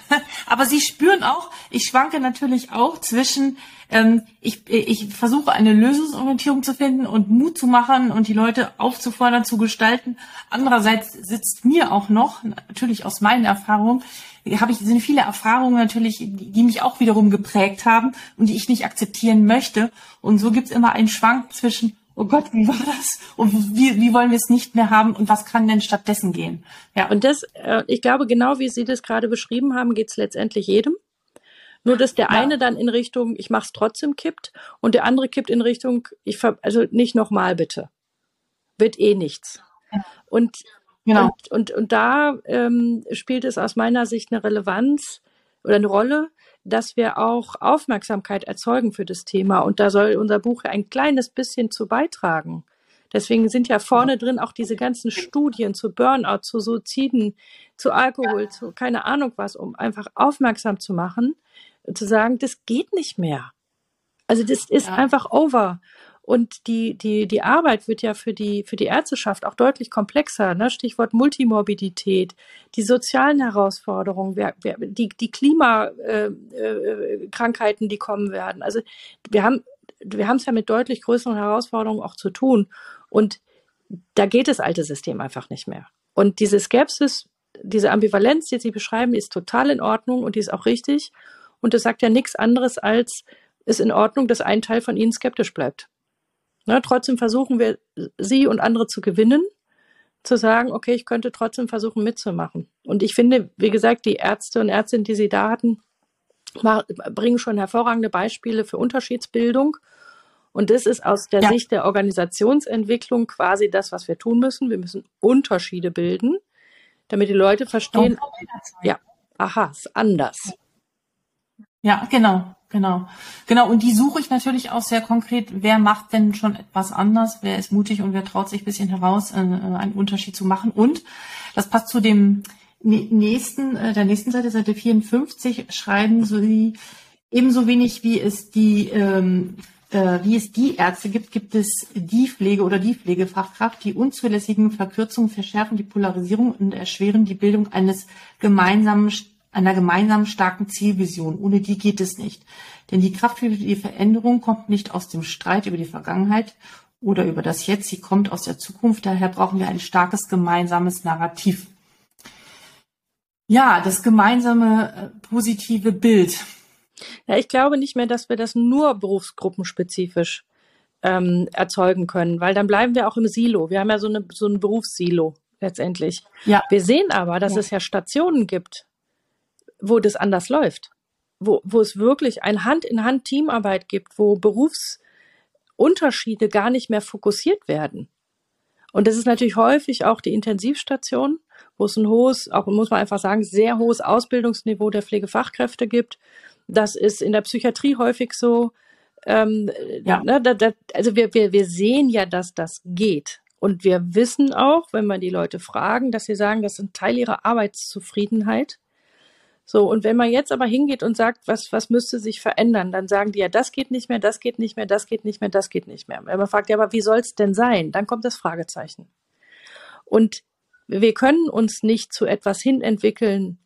Aber Sie spüren auch, ich schwanke natürlich auch zwischen, ähm, ich, ich versuche eine Lösungsorientierung zu finden und Mut zu machen und die Leute aufzufordern, zu gestalten. Andererseits sitzt mir auch noch, natürlich aus meinen Erfahrungen, habe ich sind viele Erfahrungen natürlich, die mich auch wiederum geprägt haben und die ich nicht akzeptieren möchte. Und so gibt's immer einen Schwank zwischen, oh Gott, wie war das? Und wie, wie wollen wir es nicht mehr haben und was kann denn stattdessen gehen? Ja. Und das, äh, ich glaube, genau wie Sie das gerade beschrieben haben, geht es letztendlich jedem. Nur dass der ja. eine dann in Richtung, ich mach's trotzdem kippt und der andere kippt in Richtung, ich ver also nicht nochmal bitte. Wird eh nichts. Und, genau. und, und, und da ähm, spielt es aus meiner Sicht eine Relevanz oder eine Rolle, dass wir auch Aufmerksamkeit erzeugen für das Thema. Und da soll unser Buch ein kleines bisschen zu beitragen. Deswegen sind ja vorne drin auch diese ganzen Studien zu Burnout, zu Suiziden, zu Alkohol, zu keine Ahnung was, um einfach aufmerksam zu machen, zu sagen, das geht nicht mehr. Also das ist ja. einfach over. Und die, die, die Arbeit wird ja für die, für die Ärzteschaft auch deutlich komplexer. Ne? Stichwort Multimorbidität, die sozialen Herausforderungen, wer, wer, die, die Klimakrankheiten, äh, äh, die kommen werden. Also wir haben wir haben es ja mit deutlich größeren Herausforderungen auch zu tun. Und da geht das alte System einfach nicht mehr. Und diese Skepsis, diese Ambivalenz, die Sie beschreiben, ist total in Ordnung und die ist auch richtig. Und das sagt ja nichts anderes als, ist in Ordnung, dass ein Teil von Ihnen skeptisch bleibt. Ne, trotzdem versuchen wir, sie und andere zu gewinnen, zu sagen, okay, ich könnte trotzdem versuchen mitzumachen. Und ich finde, wie gesagt, die Ärzte und Ärztinnen, die Sie da hatten, bringen schon hervorragende Beispiele für Unterschiedsbildung. Und das ist aus der ja. Sicht der Organisationsentwicklung quasi das, was wir tun müssen. Wir müssen Unterschiede bilden, damit die Leute verstehen, ja, aha, ist anders. Ja, genau. Genau, genau. Und die suche ich natürlich auch sehr konkret. Wer macht denn schon etwas anders? Wer ist mutig und wer traut sich ein bisschen heraus, äh, einen Unterschied zu machen? Und das passt zu dem nächsten, äh, der nächsten Seite, Seite 54, schreiben sie ebenso wenig wie es die, ähm, äh, wie es die Ärzte gibt, gibt es die Pflege oder die Pflegefachkraft. Die unzulässigen Verkürzungen verschärfen die Polarisierung und erschweren die Bildung eines gemeinsamen einer gemeinsamen starken Zielvision. Ohne die geht es nicht. Denn die Kraft für die Veränderung kommt nicht aus dem Streit über die Vergangenheit oder über das Jetzt, sie kommt aus der Zukunft. Daher brauchen wir ein starkes gemeinsames Narrativ. Ja, das gemeinsame äh, positive Bild. Ja, ich glaube nicht mehr, dass wir das nur berufsgruppenspezifisch ähm, erzeugen können, weil dann bleiben wir auch im Silo. Wir haben ja so, eine, so ein Berufssilo letztendlich. Ja. Wir sehen aber, dass ja. es ja Stationen gibt, wo das anders läuft, wo, wo es wirklich ein Hand-in-Hand-Teamarbeit gibt, wo Berufsunterschiede gar nicht mehr fokussiert werden. Und das ist natürlich häufig auch die Intensivstation, wo es ein hohes, auch muss man einfach sagen, sehr hohes Ausbildungsniveau der Pflegefachkräfte gibt. Das ist in der Psychiatrie häufig so. Ähm, ja. Ne, da, da, also wir, wir, wir sehen ja, dass das geht. Und wir wissen auch, wenn man die Leute fragen, dass sie sagen, das ist ein Teil ihrer Arbeitszufriedenheit. So, und wenn man jetzt aber hingeht und sagt, was, was müsste sich verändern, dann sagen die ja, das geht nicht mehr, das geht nicht mehr, das geht nicht mehr, das geht nicht mehr. Wenn man fragt, ja, aber wie soll es denn sein? Dann kommt das Fragezeichen. Und wir können uns nicht zu etwas hin entwickeln,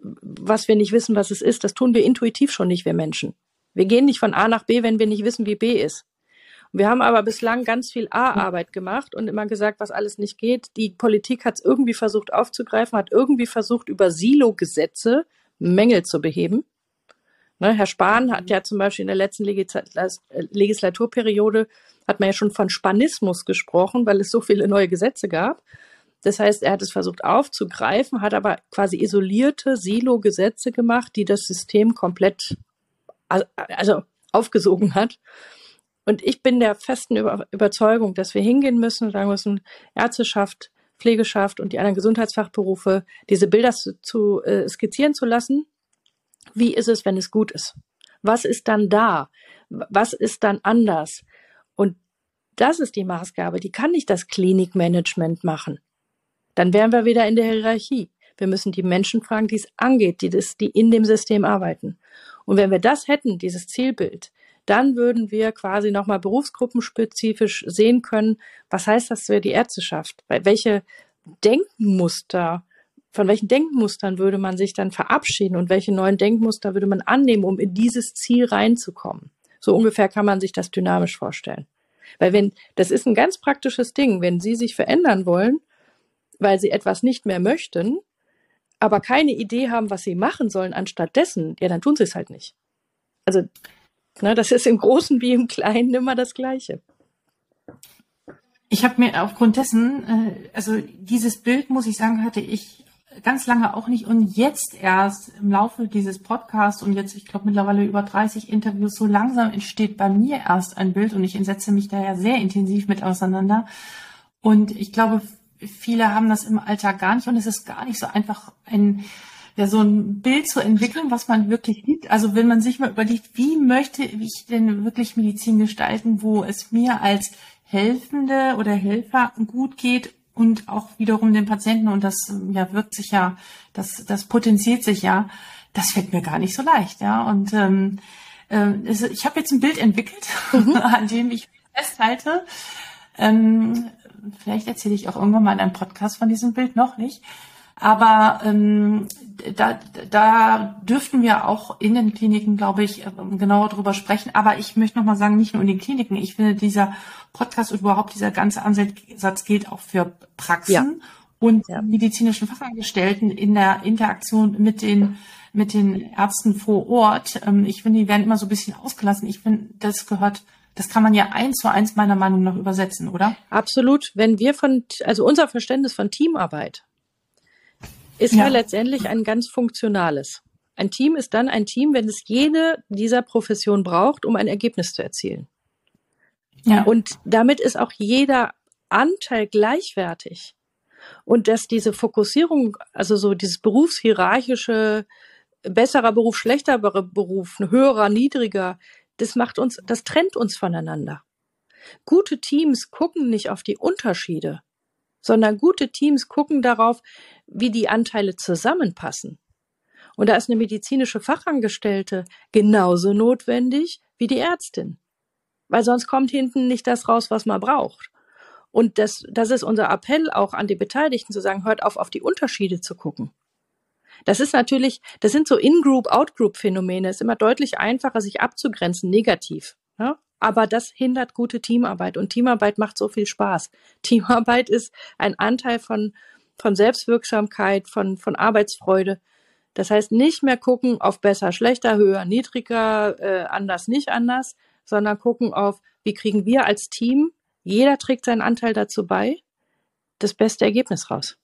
was wir nicht wissen, was es ist. Das tun wir intuitiv schon nicht, wir Menschen. Wir gehen nicht von A nach B, wenn wir nicht wissen, wie B ist. Wir haben aber bislang ganz viel A-Arbeit gemacht und immer gesagt, was alles nicht geht. Die Politik hat es irgendwie versucht aufzugreifen, hat irgendwie versucht, über Silo-Gesetze Mängel zu beheben. Ne, Herr Spahn hat ja zum Beispiel in der letzten Legislaturperiode hat man ja schon von Spanismus gesprochen, weil es so viele neue Gesetze gab. Das heißt, er hat es versucht aufzugreifen, hat aber quasi isolierte Silo-Gesetze gemacht, die das System komplett also aufgesogen hat. Und ich bin der festen Überzeugung, dass wir hingehen müssen und sagen müssen, Ärzteschaft, Pflegeschaft und die anderen Gesundheitsfachberufe, diese Bilder zu, zu äh, skizzieren zu lassen. Wie ist es, wenn es gut ist? Was ist dann da? Was ist dann anders? Und das ist die Maßgabe. Die kann nicht das Klinikmanagement machen. Dann wären wir wieder in der Hierarchie. Wir müssen die Menschen fragen, die es angeht, die, das, die in dem System arbeiten. Und wenn wir das hätten, dieses Zielbild, dann würden wir quasi nochmal berufsgruppenspezifisch sehen können, was heißt das für die Ärzteschaft? Welche Denkmuster, von welchen Denkmustern würde man sich dann verabschieden und welche neuen Denkmuster würde man annehmen, um in dieses Ziel reinzukommen? So ungefähr kann man sich das dynamisch vorstellen. Weil wenn, das ist ein ganz praktisches Ding, wenn Sie sich verändern wollen, weil Sie etwas nicht mehr möchten, aber keine Idee haben, was Sie machen sollen anstatt dessen, ja, dann tun Sie es halt nicht. Also, ne, das ist im Großen wie im Kleinen immer das Gleiche. Ich habe mir aufgrund dessen, äh, also dieses Bild, muss ich sagen, hatte ich ganz lange auch nicht und jetzt erst im Laufe dieses Podcasts und jetzt, ich glaube mittlerweile über 30 Interviews, so langsam entsteht bei mir erst ein Bild und ich setze mich da ja sehr intensiv mit auseinander. Und ich glaube, viele haben das im Alltag gar nicht und es ist gar nicht so einfach ein ja, so ein Bild zu entwickeln, was man wirklich sieht. Also wenn man sich mal überlegt, wie möchte ich denn wirklich Medizin gestalten, wo es mir als Helfende oder Helfer gut geht und auch wiederum den Patienten und das ja wirkt sich ja, das das potenziert sich ja. Das fällt mir gar nicht so leicht, ja. Und ähm, äh, ich habe jetzt ein Bild entwickelt, mhm. an dem ich festhalte. Ähm, vielleicht erzähle ich auch irgendwann mal in einem Podcast von diesem Bild noch nicht. Aber ähm, da, da dürften wir auch in den Kliniken, glaube ich, ähm, genauer drüber sprechen. Aber ich möchte noch mal sagen, nicht nur in den Kliniken. Ich finde, dieser Podcast und überhaupt dieser ganze Ansatz gilt auch für Praxen ja. und ja. medizinischen Fachangestellten in der Interaktion mit den mit den Ärzten vor Ort. Ähm, ich finde, die werden immer so ein bisschen ausgelassen. Ich finde, das gehört das kann man ja eins zu eins meiner Meinung nach übersetzen, oder? Absolut. Wenn wir von, also unser Verständnis von Teamarbeit ist ja. ja letztendlich ein ganz funktionales. Ein Team ist dann ein Team, wenn es jede dieser Profession braucht, um ein Ergebnis zu erzielen. Ja. Und damit ist auch jeder Anteil gleichwertig. Und dass diese Fokussierung, also so dieses berufshierarchische, besserer Beruf, schlechterer Beruf, höherer, niedriger, das macht uns, das trennt uns voneinander. Gute Teams gucken nicht auf die Unterschiede, sondern gute Teams gucken darauf, wie die Anteile zusammenpassen. Und da ist eine medizinische Fachangestellte genauso notwendig wie die Ärztin. Weil sonst kommt hinten nicht das raus, was man braucht. Und das, das ist unser Appell auch an die Beteiligten zu sagen, hört auf, auf die Unterschiede zu gucken. Das ist natürlich, das sind so In-Group, Out-Group-Phänomene. Es ist immer deutlich einfacher, sich abzugrenzen, negativ. Ja? Aber das hindert gute Teamarbeit. Und Teamarbeit macht so viel Spaß. Teamarbeit ist ein Anteil von, von Selbstwirksamkeit, von, von Arbeitsfreude. Das heißt, nicht mehr gucken auf besser, schlechter, höher, niedriger, äh, anders, nicht anders, sondern gucken auf, wie kriegen wir als Team, jeder trägt seinen Anteil dazu bei, das beste Ergebnis raus.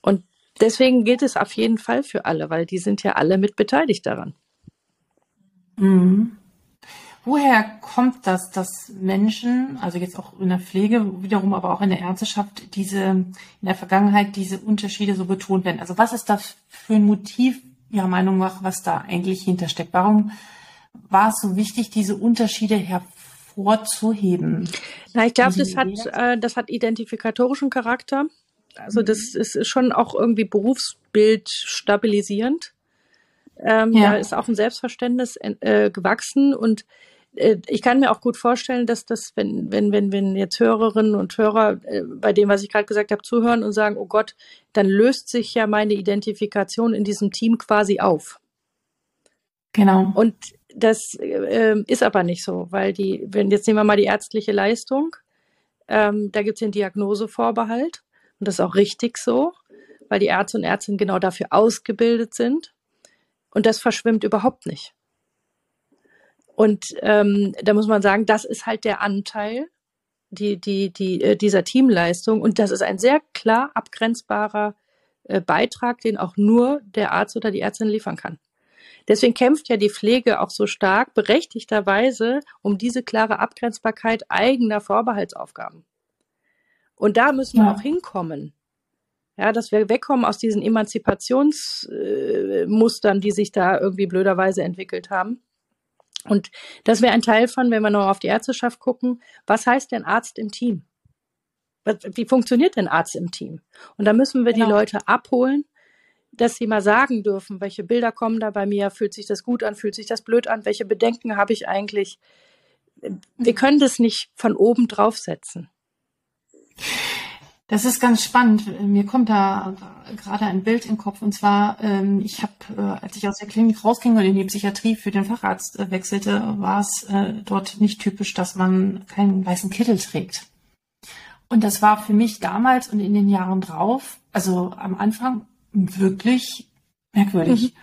Und deswegen gilt es auf jeden Fall für alle, weil die sind ja alle mit beteiligt daran. Mhm. Woher kommt das, dass Menschen, also jetzt auch in der Pflege, wiederum aber auch in der Ärzteschaft, diese in der Vergangenheit diese Unterschiede so betont werden? Also was ist das für ein Motiv Ihrer Meinung nach, was da eigentlich hintersteckt? Warum war es so wichtig, diese Unterschiede hervorzuheben? Na, ich glaube, das hat, äh, das hat identifikatorischen Charakter. Also das mhm. ist schon auch irgendwie Berufsbild stabilisierend. Ähm, ja. Da ist auch ein Selbstverständnis äh, gewachsen und ich kann mir auch gut vorstellen, dass das, wenn, wenn, wenn, wenn jetzt Hörerinnen und Hörer äh, bei dem, was ich gerade gesagt habe, zuhören und sagen, oh Gott, dann löst sich ja meine Identifikation in diesem Team quasi auf. Genau. Und das äh, ist aber nicht so, weil die, wenn jetzt nehmen wir mal die ärztliche Leistung, ähm, da gibt es den Diagnosevorbehalt. Und das ist auch richtig so, weil die Ärzte und Ärztinnen genau dafür ausgebildet sind. Und das verschwimmt überhaupt nicht. Und ähm, da muss man sagen, das ist halt der Anteil die, die, die, äh, dieser Teamleistung. Und das ist ein sehr klar abgrenzbarer äh, Beitrag, den auch nur der Arzt oder die Ärztin liefern kann. Deswegen kämpft ja die Pflege auch so stark, berechtigterweise, um diese klare Abgrenzbarkeit eigener Vorbehaltsaufgaben. Und da müssen wir ja. auch hinkommen. Ja, dass wir wegkommen aus diesen Emanzipationsmustern, äh, die sich da irgendwie blöderweise entwickelt haben. Und das wäre ein Teil von, wenn wir noch auf die Ärzteschaft gucken, was heißt denn Arzt im Team? Wie funktioniert denn Arzt im Team? Und da müssen wir genau. die Leute abholen, dass sie mal sagen dürfen, welche Bilder kommen da bei mir, fühlt sich das gut an, fühlt sich das blöd an, welche Bedenken habe ich eigentlich. Wir mhm. können das nicht von oben draufsetzen. Das ist ganz spannend. Mir kommt da gerade ein Bild im Kopf. Und zwar, ähm, ich habe, äh, als ich aus der Klinik rausging und in die Psychiatrie für den Facharzt äh, wechselte, war es äh, dort nicht typisch, dass man keinen weißen Kittel trägt. Und das war für mich damals und in den Jahren drauf, also am Anfang, wirklich merkwürdig. Mhm.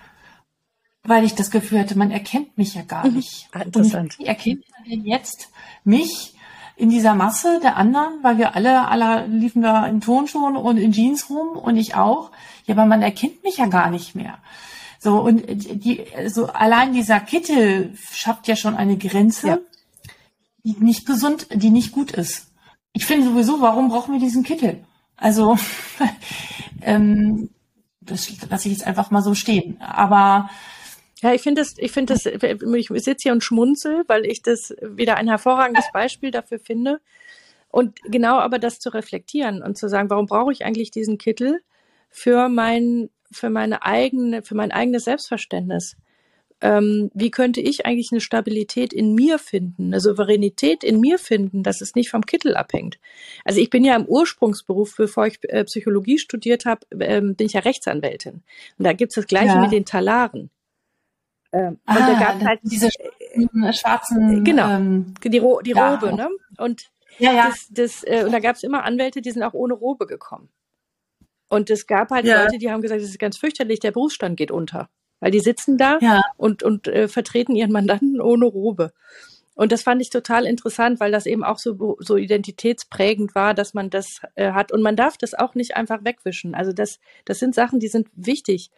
Weil ich das Gefühl hatte, man erkennt mich ja gar mhm. nicht. Ah, interessant. Und wie erkennt man denn jetzt mich in dieser Masse der anderen, weil wir alle, alle liefen da in Turnschuhen und in Jeans rum und ich auch. Ja, aber man erkennt mich ja gar nicht mehr. So, und die, so allein dieser Kittel schafft ja schon eine Grenze, ja. die nicht gesund, die nicht gut ist. Ich finde sowieso, warum brauchen wir diesen Kittel? Also, ähm, das lasse ich jetzt einfach mal so stehen. Aber ja, ich finde das, ich finde das, ich sitze hier und schmunzel, weil ich das wieder ein hervorragendes Beispiel dafür finde. Und genau aber das zu reflektieren und zu sagen, warum brauche ich eigentlich diesen Kittel für mein, für meine eigene, für mein eigenes Selbstverständnis? Ähm, wie könnte ich eigentlich eine Stabilität in mir finden, eine Souveränität in mir finden, dass es nicht vom Kittel abhängt? Also ich bin ja im Ursprungsberuf, bevor ich äh, Psychologie studiert habe, ähm, bin ich ja Rechtsanwältin. Und da gibt es das Gleiche ja. mit den Talaren. Ähm, ah, und da gab halt diese schwarzen, genau, ähm, die, Ro die ja. Robe, ne? Und ja, ja. Das, das, äh, und da gab es immer Anwälte, die sind auch ohne Robe gekommen. Und es gab halt ja. Leute, die haben gesagt, das ist ganz fürchterlich, der Berufsstand geht unter. Weil die sitzen da ja. und, und äh, vertreten ihren Mandanten ohne Robe. Und das fand ich total interessant, weil das eben auch so, so identitätsprägend war, dass man das äh, hat. Und man darf das auch nicht einfach wegwischen. Also das, das sind Sachen, die sind wichtig.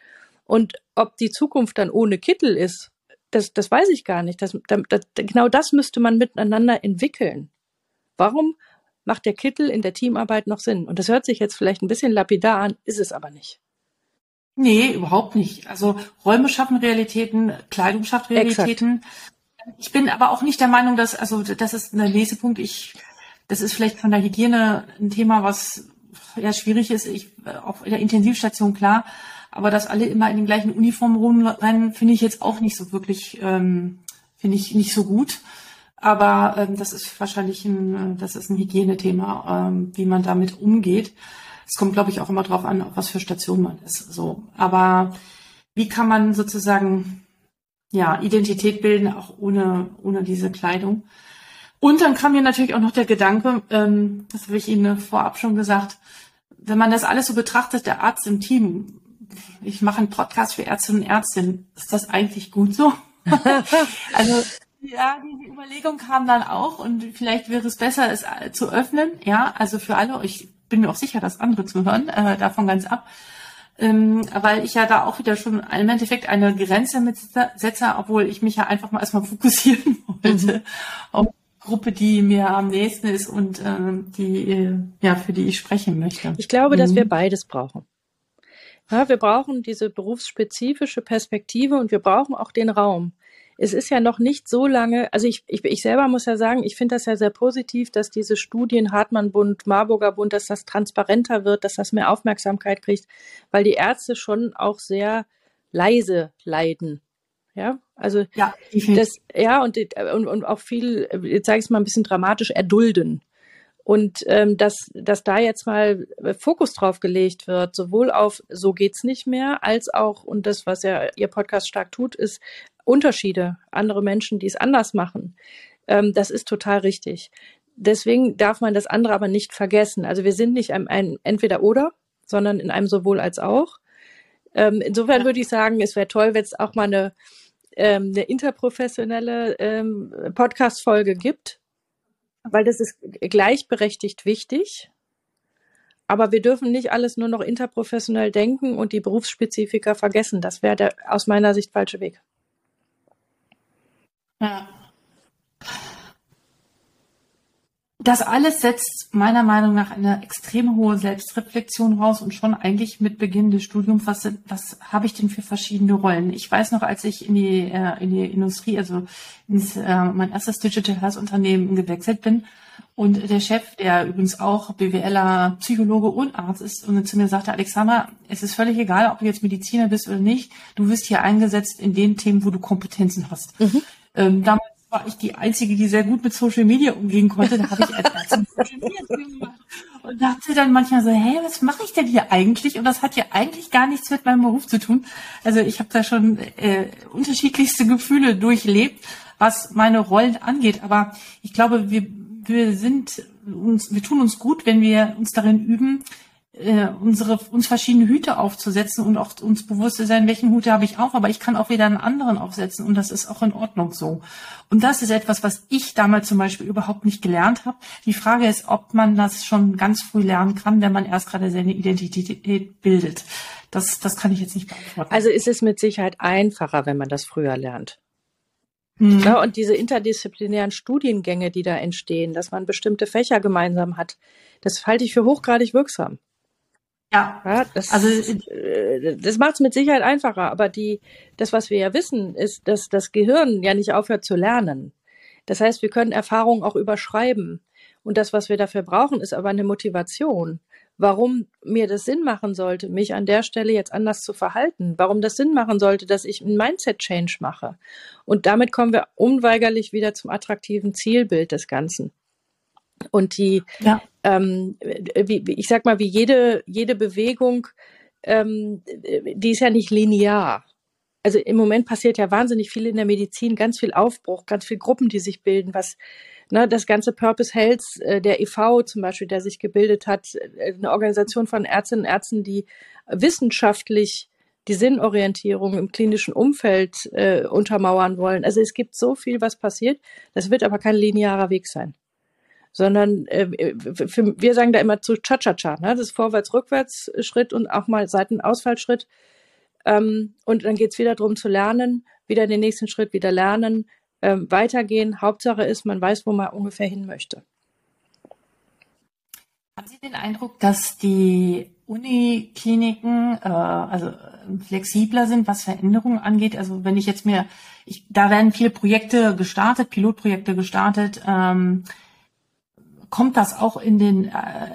Und ob die Zukunft dann ohne Kittel ist, das, das weiß ich gar nicht. Das, das, genau das müsste man miteinander entwickeln. Warum macht der Kittel in der Teamarbeit noch Sinn? Und das hört sich jetzt vielleicht ein bisschen lapidar an, ist es aber nicht. Nee, überhaupt nicht. Also Räume schaffen Realitäten, Kleidung schafft Realitäten. Exakt. Ich bin aber auch nicht der Meinung, dass, also das ist ein Lesepunkt, ich, das ist vielleicht von der Hygiene ein Thema, was ja schwierig ist. Ich, auf der Intensivstation klar. Aber dass alle immer in den gleichen Uniformen rumrennen, finde ich jetzt auch nicht so wirklich, ähm, finde ich nicht so gut. Aber ähm, das ist wahrscheinlich ein, das ist ein Hygienethema, ähm, wie man damit umgeht. Es kommt, glaube ich, auch immer drauf an, auf was für Station man ist. So, aber wie kann man sozusagen ja Identität bilden, auch ohne ohne diese Kleidung? Und dann kam mir natürlich auch noch der Gedanke, ähm, das habe ich Ihnen vorab schon gesagt, wenn man das alles so betrachtet, der Arzt im Team, ich mache einen Podcast für Ärztinnen und Ärztinnen. Ist das eigentlich gut so? also ja, die Überlegung kam dann auch und vielleicht wäre es besser, es zu öffnen. Ja, also für alle. Ich bin mir auch sicher, dass andere zuhören, äh, davon ganz ab. Ähm, weil ich ja da auch wieder schon im Endeffekt eine Grenze mitsetze, obwohl ich mich ja einfach mal erstmal fokussieren wollte mhm. auf die Gruppe, die mir am nächsten ist und ähm, die, äh, ja, für die ich sprechen möchte. Ich glaube, mhm. dass wir beides brauchen. Ja, wir brauchen diese berufsspezifische Perspektive und wir brauchen auch den Raum. Es ist ja noch nicht so lange, also ich, ich, ich selber muss ja sagen, ich finde das ja sehr positiv, dass diese Studien Hartmann-Bund, Marburger Bund, dass das transparenter wird, dass das mehr Aufmerksamkeit kriegt, weil die Ärzte schon auch sehr leise leiden. Ja, also ja, das, ja, und, und, und auch viel, jetzt sage ich es mal ein bisschen dramatisch, erdulden. Und ähm, dass, dass da jetzt mal äh, Fokus drauf gelegt wird, sowohl auf so geht's nicht mehr, als auch, und das, was ja Ihr Podcast stark tut, ist Unterschiede, andere Menschen, die es anders machen. Ähm, das ist total richtig. Deswegen darf man das andere aber nicht vergessen. Also wir sind nicht ein, ein Entweder-Oder, sondern in einem sowohl als auch. Ähm, insofern würde ich sagen, es wäre toll, wenn es auch mal eine, ähm, eine interprofessionelle ähm, Podcast-Folge gibt, weil das ist gleichberechtigt wichtig. Aber wir dürfen nicht alles nur noch interprofessionell denken und die Berufsspezifika vergessen. Das wäre der aus meiner Sicht falsche Weg. Ja. Das alles setzt meiner Meinung nach eine extrem hohe Selbstreflexion raus und schon eigentlich mit Beginn des Studiums, was, was habe ich denn für verschiedene Rollen? Ich weiß noch, als ich in die, äh, in die Industrie, also ins, äh, mein erstes Digital Health Unternehmen gewechselt bin Und der Chef, der übrigens auch BWLer, Psychologe und Arzt ist, und zu mir sagte, Alexander, es ist völlig egal, ob du jetzt Mediziner bist oder nicht, du wirst hier eingesetzt in den Themen, wo du Kompetenzen hast. Mhm. Ähm, damals war ich die Einzige, die sehr gut mit Social Media umgehen konnte. Da habe ich Ärztin Social Media gemacht und dachte dann manchmal so, hey, was mache ich denn hier eigentlich? Und das hat ja eigentlich gar nichts mit meinem Beruf zu tun. Also ich habe da schon äh, unterschiedlichste Gefühle durchlebt, was meine Rollen angeht. Aber ich glaube, wir wir sind uns, wir tun uns gut, wenn wir uns darin üben, äh, unsere uns verschiedene Hüte aufzusetzen und auch uns bewusst zu sein, welchen Hut habe ich auf, aber ich kann auch wieder einen anderen aufsetzen und das ist auch in Ordnung so. Und das ist etwas, was ich damals zum Beispiel überhaupt nicht gelernt habe. Die Frage ist, ob man das schon ganz früh lernen kann, wenn man erst gerade seine Identität bildet. Das, das kann ich jetzt nicht beantworten. Also ist es mit Sicherheit einfacher, wenn man das früher lernt. Mhm. Ja, und diese interdisziplinären Studiengänge, die da entstehen, dass man bestimmte Fächer gemeinsam hat, das halte ich für hochgradig wirksam. Ja, ja das, also äh, das macht es mit Sicherheit einfacher. Aber die, das, was wir ja wissen, ist, dass das Gehirn ja nicht aufhört zu lernen. Das heißt, wir können Erfahrungen auch überschreiben. Und das, was wir dafür brauchen, ist aber eine Motivation warum mir das Sinn machen sollte, mich an der Stelle jetzt anders zu verhalten, warum das Sinn machen sollte, dass ich einen Mindset-Change mache. Und damit kommen wir unweigerlich wieder zum attraktiven Zielbild des Ganzen. Und die, ja. Ähm, wie, ich sag mal, wie jede, jede Bewegung, ähm, die ist ja nicht linear. Also im Moment passiert ja wahnsinnig viel in der Medizin, ganz viel Aufbruch, ganz viel Gruppen, die sich bilden, was ne, das ganze Purpose Health, äh, der EV zum Beispiel, der sich gebildet hat, äh, eine Organisation von Ärztinnen und Ärzten, die wissenschaftlich die Sinnorientierung im klinischen Umfeld äh, untermauern wollen. Also es gibt so viel, was passiert. Das wird aber kein linearer Weg sein. Sondern äh, für, wir sagen da immer zu Cha-Cha-Cha, ne? das ist Vorwärts-Rückwärts-Schritt und auch mal Seitenausfallschritt. Ähm, und dann geht's wieder darum zu lernen, wieder den nächsten Schritt wieder lernen, ähm, weitergehen. Hauptsache ist, man weiß, wo man ungefähr hin möchte. Haben Sie den Eindruck, dass die Unikliniken äh, also flexibler sind, was Veränderungen angeht? Also wenn ich jetzt mir, ich, da werden viele Projekte gestartet, Pilotprojekte gestartet. Ähm, kommt das auch in den äh,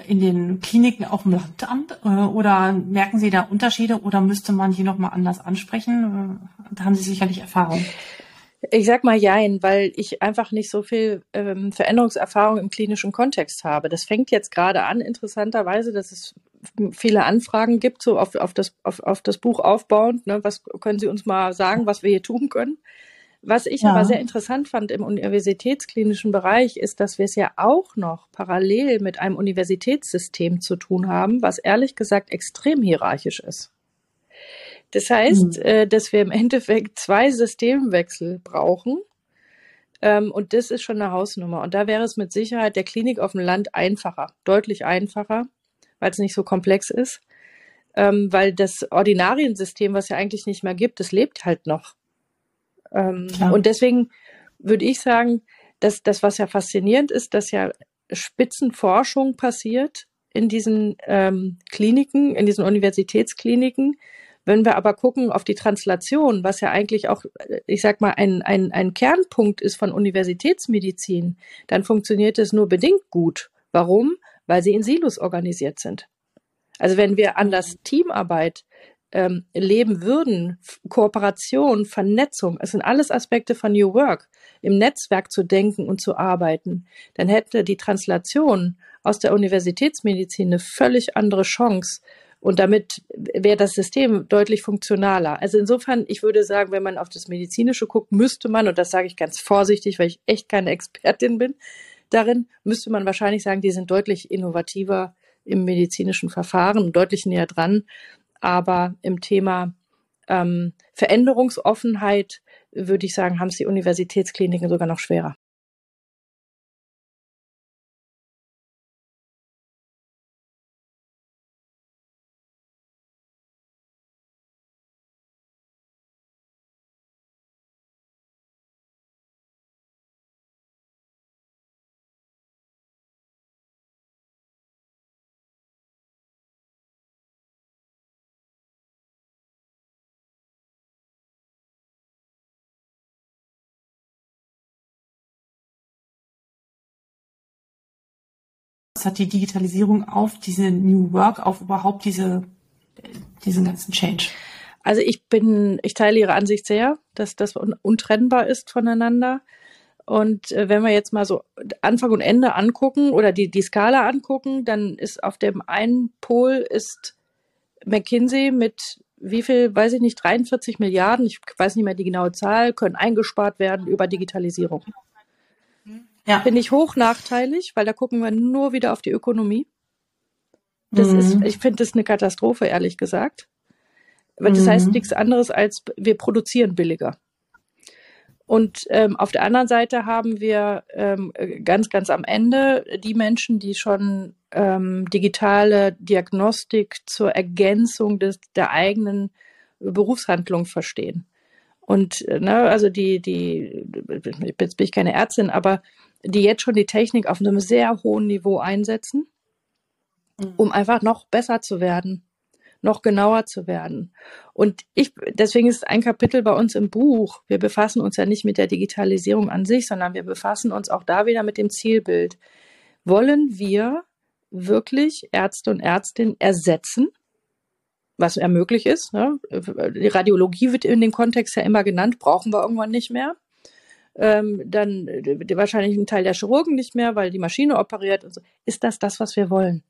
in den Kliniken auf dem Land an äh, oder merken Sie da Unterschiede oder müsste man die noch mal anders ansprechen? Äh, da haben Sie sicherlich Erfahrung. Ich sag mal jein, weil ich einfach nicht so viel ähm, Veränderungserfahrung im klinischen Kontext habe. Das fängt jetzt gerade an, interessanterweise, dass es viele Anfragen gibt, so auf, auf, das, auf, auf das Buch aufbauend. Ne? Was können Sie uns mal sagen, was wir hier tun können? Was ich ja. aber sehr interessant fand im universitätsklinischen Bereich, ist, dass wir es ja auch noch parallel mit einem Universitätssystem zu tun haben, was ehrlich gesagt extrem hierarchisch ist. Das heißt, mhm. äh, dass wir im Endeffekt zwei Systemwechsel brauchen. Ähm, und das ist schon eine Hausnummer. Und da wäre es mit Sicherheit der Klinik auf dem Land einfacher, deutlich einfacher, weil es nicht so komplex ist. Ähm, weil das Ordinariensystem, was ja eigentlich nicht mehr gibt, das lebt halt noch. Ähm, und deswegen würde ich sagen, dass das, was ja faszinierend ist, dass ja Spitzenforschung passiert in diesen ähm, Kliniken, in diesen Universitätskliniken, wenn wir aber gucken auf die Translation, was ja eigentlich auch, ich sag mal, ein, ein, ein Kernpunkt ist von Universitätsmedizin, dann funktioniert es nur bedingt gut. Warum? Weil sie in Silos organisiert sind. Also wenn wir anders Teamarbeit ähm, leben würden, Kooperation, Vernetzung, es sind alles Aspekte von New Work, im Netzwerk zu denken und zu arbeiten, dann hätte die Translation aus der Universitätsmedizin eine völlig andere Chance und damit wäre das System deutlich funktionaler. Also insofern, ich würde sagen, wenn man auf das Medizinische guckt, müsste man, und das sage ich ganz vorsichtig, weil ich echt keine Expertin bin, darin müsste man wahrscheinlich sagen, die sind deutlich innovativer im medizinischen Verfahren deutlich näher dran. Aber im Thema ähm, Veränderungsoffenheit würde ich sagen, haben es die Universitätskliniken sogar noch schwerer. Einfluss hat die Digitalisierung auf diese New Work, auf überhaupt diese, diesen ganzen Change? Also ich bin, ich teile Ihre Ansicht sehr, dass das untrennbar ist voneinander. Und äh, wenn wir jetzt mal so Anfang und Ende angucken oder die, die Skala angucken, dann ist auf dem einen Pol ist McKinsey mit wie viel, weiß ich nicht, 43 Milliarden, ich weiß nicht mehr die genaue Zahl, können eingespart werden über Digitalisierung. Ja. Finde ich hoch nachteilig, weil da gucken wir nur wieder auf die Ökonomie. Das mhm. ist, ich finde das eine Katastrophe, ehrlich gesagt. Weil das mhm. heißt nichts anderes als wir produzieren billiger. Und ähm, auf der anderen Seite haben wir ähm, ganz, ganz am Ende die Menschen, die schon ähm, digitale Diagnostik zur Ergänzung des, der eigenen Berufshandlung verstehen. Und äh, ne, also die, die, jetzt bin ich keine Ärztin, aber die jetzt schon die Technik auf einem sehr hohen Niveau einsetzen, mhm. um einfach noch besser zu werden noch genauer zu werden. Und ich, deswegen ist ein Kapitel bei uns im Buch. Wir befassen uns ja nicht mit der Digitalisierung an sich, sondern wir befassen uns auch da wieder mit dem Zielbild. Wollen wir wirklich Ärzte und Ärztinnen ersetzen? Was ja möglich ist. Ne? Die Radiologie wird in dem Kontext ja immer genannt, brauchen wir irgendwann nicht mehr. Ähm, dann äh, wahrscheinlich ein Teil der Chirurgen nicht mehr, weil die Maschine operiert und so. Ist das das, was wir wollen?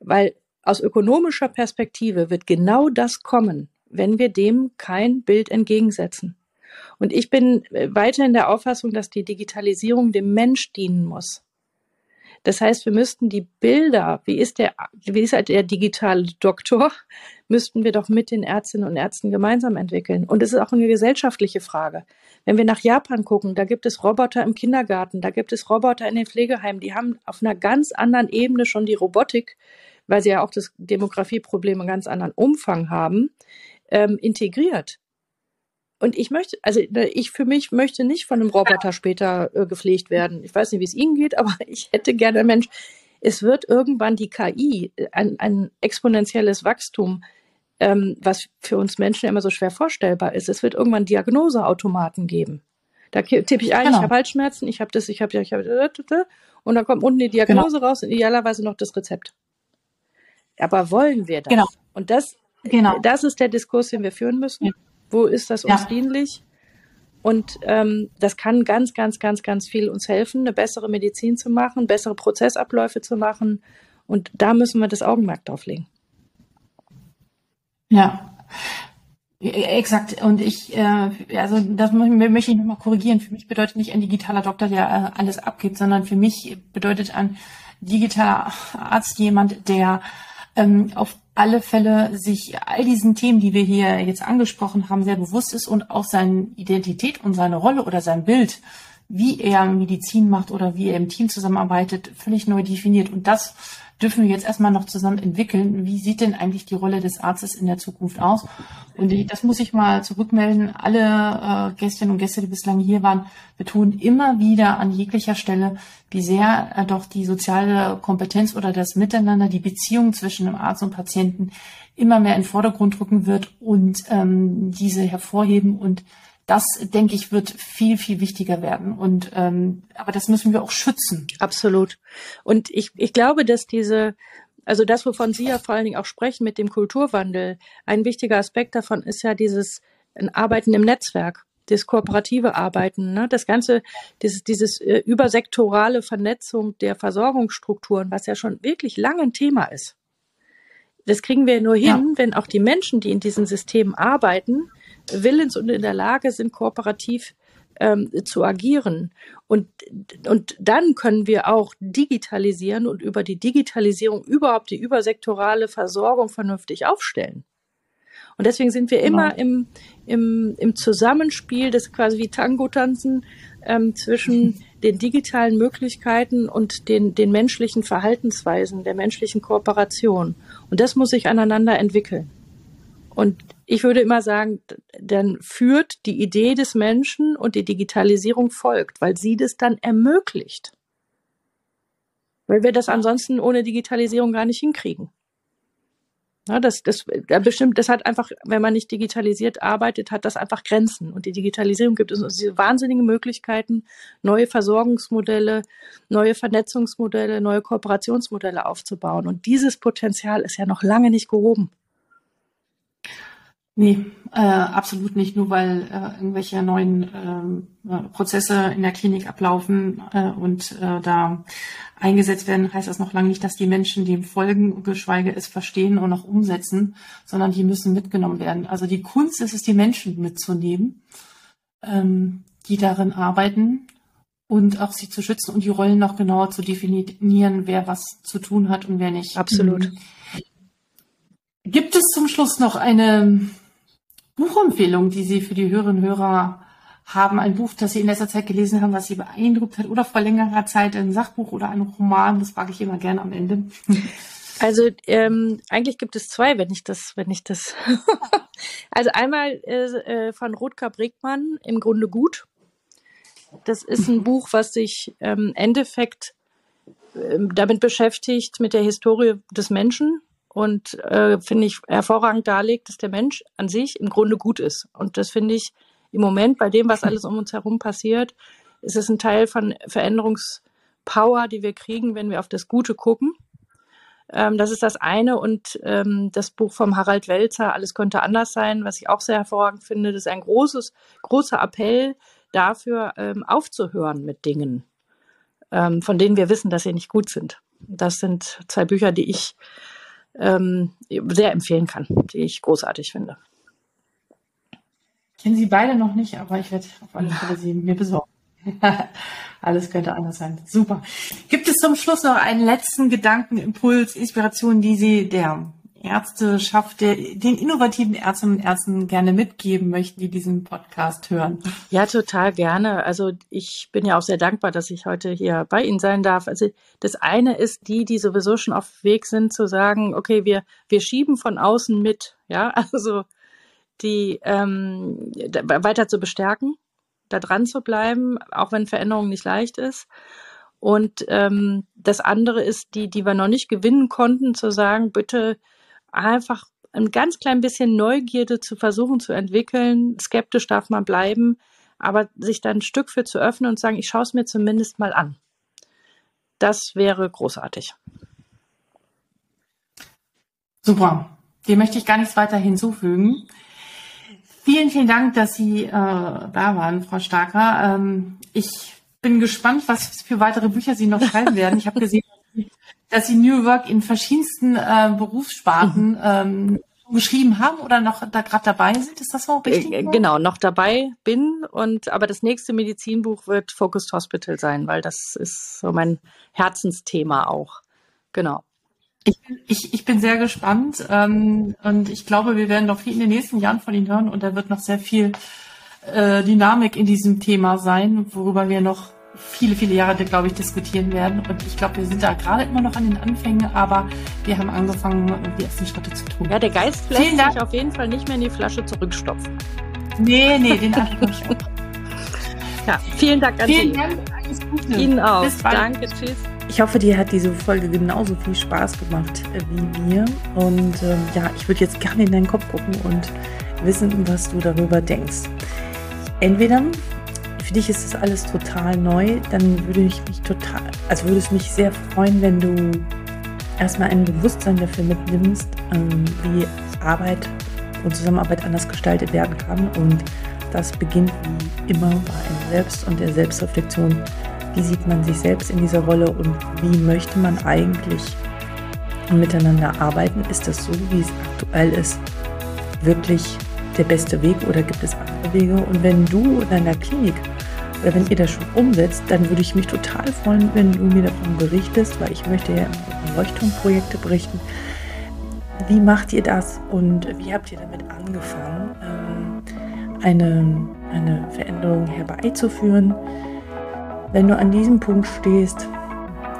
Weil aus ökonomischer Perspektive wird genau das kommen, wenn wir dem kein Bild entgegensetzen. Und ich bin äh, weiterhin der Auffassung, dass die Digitalisierung dem Mensch dienen muss. Das heißt, wir müssten die Bilder, wie ist der, wie ist halt der digitale Doktor, müssten wir doch mit den Ärztinnen und Ärzten gemeinsam entwickeln. Und es ist auch eine gesellschaftliche Frage. Wenn wir nach Japan gucken, da gibt es Roboter im Kindergarten, da gibt es Roboter in den Pflegeheimen, die haben auf einer ganz anderen Ebene schon die Robotik weil sie ja auch das Demografieproblem einen ganz anderen Umfang haben, ähm, integriert. Und ich möchte, also ne, ich für mich möchte nicht von einem Roboter später äh, gepflegt werden. Ich weiß nicht, wie es Ihnen geht, aber ich hätte gerne, Mensch, es wird irgendwann die KI, äh, ein, ein exponentielles Wachstum, ähm, was für uns Menschen immer so schwer vorstellbar ist. Es wird irgendwann Diagnoseautomaten geben. Da tippe ich ein, genau. ich habe Halsschmerzen, ich habe das, ich habe, ich habe, und dann kommt unten die Diagnose genau. raus und idealerweise noch das Rezept. Aber wollen wir das? Genau. Und das, genau. das ist der Diskurs, den wir führen müssen. Ja. Wo ist das uns ja. dienlich? Und ähm, das kann ganz, ganz, ganz, ganz viel uns helfen, eine bessere Medizin zu machen, bessere Prozessabläufe zu machen. Und da müssen wir das Augenmerk drauf legen. Ja, Exakt. Und ich, äh, also das möchte ich nochmal korrigieren. Für mich bedeutet nicht ein digitaler Doktor, der äh, alles abgibt, sondern für mich bedeutet ein digitaler Arzt jemand, der ähm, auf alle Fälle sich all diesen Themen, die wir hier jetzt angesprochen haben, sehr bewusst ist und auch seine Identität und seine Rolle oder sein Bild, wie er Medizin macht oder wie er im Team zusammenarbeitet, völlig neu definiert. Und das dürfen wir jetzt erstmal noch zusammen entwickeln. Wie sieht denn eigentlich die Rolle des Arztes in der Zukunft aus? Und das muss ich mal zurückmelden. Alle äh, Gästinnen und Gäste, die bislang hier waren, betonen immer wieder an jeglicher Stelle, wie sehr äh, doch die soziale Kompetenz oder das Miteinander, die Beziehung zwischen dem Arzt und Patienten immer mehr in den Vordergrund rücken wird und ähm, diese hervorheben und das, denke ich, wird viel, viel wichtiger werden. Und ähm, aber das müssen wir auch schützen. Absolut. Und ich, ich glaube, dass diese, also das, wovon Sie ja vor allen Dingen auch sprechen mit dem Kulturwandel, ein wichtiger Aspekt davon ist ja dieses Arbeiten im Netzwerk das kooperative Arbeiten, ne? das ganze, dieses, dieses äh, übersektorale Vernetzung der Versorgungsstrukturen, was ja schon wirklich lange ein Thema ist. Das kriegen wir nur hin, ja. wenn auch die Menschen, die in diesen Systemen arbeiten, willens und in der Lage sind, kooperativ ähm, zu agieren. Und, und dann können wir auch digitalisieren und über die Digitalisierung überhaupt die übersektorale Versorgung vernünftig aufstellen. Und deswegen sind wir immer genau. im, im, im Zusammenspiel, das quasi wie Tango-Tanzen ähm, zwischen den digitalen Möglichkeiten und den, den menschlichen Verhaltensweisen, der menschlichen Kooperation. Und das muss sich aneinander entwickeln. Und ich würde immer sagen, dann führt die Idee des Menschen und die Digitalisierung folgt, weil sie das dann ermöglicht. Weil wir das ansonsten ohne Digitalisierung gar nicht hinkriegen. Ja, das, das, bestimmt, das hat einfach, wenn man nicht digitalisiert arbeitet, hat das einfach Grenzen. Und die Digitalisierung gibt uns diese wahnsinnigen Möglichkeiten, neue Versorgungsmodelle, neue Vernetzungsmodelle, neue Kooperationsmodelle aufzubauen. Und dieses Potenzial ist ja noch lange nicht gehoben. Nee, äh, absolut nicht. Nur weil äh, irgendwelche neuen ähm, äh, Prozesse in der Klinik ablaufen äh, und äh, da eingesetzt werden, heißt das noch lange nicht, dass die Menschen dem folgen, geschweige es verstehen und auch umsetzen, sondern die müssen mitgenommen werden. Also die Kunst ist es, die Menschen mitzunehmen, ähm, die darin arbeiten und auch sie zu schützen und die Rollen noch genauer zu definieren, wer was zu tun hat und wer nicht. Absolut. Gibt es zum Schluss noch eine Buchempfehlung, die Sie für die Hörerinnen und Hörer haben? Ein Buch, das Sie in letzter Zeit gelesen haben, was Sie beeindruckt hat oder vor längerer Zeit ein Sachbuch oder ein Roman? Das frage ich immer gerne am Ende. Also ähm, eigentlich gibt es zwei, wenn ich das, wenn ich das. also einmal äh, von Rutger Brickmann im Grunde gut. Das ist ein Buch, was sich ähm, Endeffekt äh, damit beschäftigt mit der Historie des Menschen und äh, finde ich hervorragend darlegt, dass der Mensch an sich im Grunde gut ist. Und das finde ich im Moment bei dem, was alles um uns herum passiert, ist es ein Teil von Veränderungspower, die wir kriegen, wenn wir auf das Gute gucken. Ähm, das ist das eine. Und ähm, das Buch vom Harald Welzer, Alles könnte anders sein, was ich auch sehr hervorragend finde, das ist ein großes, großer Appell dafür, ähm, aufzuhören mit Dingen, ähm, von denen wir wissen, dass sie nicht gut sind. Das sind zwei Bücher, die ich ähm, sehr empfehlen kann, die ich großartig finde. Ich kenne sie beide noch nicht, aber ich werde auf alle Fälle sie mir besorgen. Alles könnte anders sein. Super. Gibt es zum Schluss noch einen letzten Gedanken, Impuls, Inspiration, die Sie der Ärzteschaft, der, den innovativen Ärztinnen und Ärzten gerne mitgeben möchten, die diesen Podcast hören? Ja, total gerne. Also ich bin ja auch sehr dankbar, dass ich heute hier bei Ihnen sein darf. Also das eine ist die, die sowieso schon auf Weg sind, zu sagen, okay, wir, wir schieben von außen mit, ja, also die ähm, weiter zu bestärken, da dran zu bleiben, auch wenn Veränderung nicht leicht ist. Und ähm, das andere ist die, die wir noch nicht gewinnen konnten, zu sagen, bitte einfach ein ganz klein bisschen Neugierde zu versuchen zu entwickeln. Skeptisch darf man bleiben, aber sich dann ein Stück für zu öffnen und sagen, ich schaue es mir zumindest mal an. Das wäre großartig. Super. Dem möchte ich gar nichts weiter hinzufügen. Vielen, vielen Dank, dass Sie äh, da waren, Frau Starker. Ähm, ich bin gespannt, was für weitere Bücher Sie noch schreiben werden. Ich habe gesehen, dass Sie New Work in verschiedensten äh, Berufssparten mhm. ähm, geschrieben haben oder noch da gerade dabei sind. Ist das so richtig? Äh, genau, noch dabei bin und aber das nächste Medizinbuch wird Focused Hospital sein, weil das ist so mein Herzensthema auch. Genau. Ich, ich, ich bin sehr gespannt ähm, und ich glaube, wir werden noch viel in den nächsten Jahren von Ihnen hören und da wird noch sehr viel äh, Dynamik in diesem Thema sein, worüber wir noch viele, viele Jahre, glaube ich, diskutieren werden. Und ich glaube, wir sind da gerade immer noch an den Anfängen, aber wir haben angefangen, die ersten Schritte zu tun. Ja, der Geist lässt sich auf jeden Fall nicht mehr in die Flasche zurückstopfen. Nee, nee, den ich auch. Ja, vielen Dank an vielen Sie. Dank, alles Gute. Ihnen auch. Danke, tschüss. Ich hoffe, dir hat diese Folge genauso viel Spaß gemacht äh, wie mir. Und äh, ja, ich würde jetzt gerne in deinen Kopf gucken und wissen, was du darüber denkst. Entweder für dich ist das alles total neu, dann würde ich mich total, also würde es mich sehr freuen, wenn du erstmal ein Bewusstsein dafür mitnimmst, ähm, wie Arbeit und Zusammenarbeit anders gestaltet werden kann. Und das beginnt wie immer bei einem selbst und der Selbstreflexion. Wie sieht man sich selbst in dieser Rolle und wie möchte man eigentlich miteinander arbeiten? Ist das so, wie es aktuell ist, wirklich der beste Weg oder gibt es andere Wege? Und wenn du in deiner Klinik oder wenn ihr das schon umsetzt, dann würde ich mich total freuen, wenn du mir davon berichtest, weil ich möchte ja über Leuchtturmprojekte berichten. Wie macht ihr das und wie habt ihr damit angefangen, ähm, eine, eine Veränderung herbeizuführen? Wenn du an diesem Punkt stehst,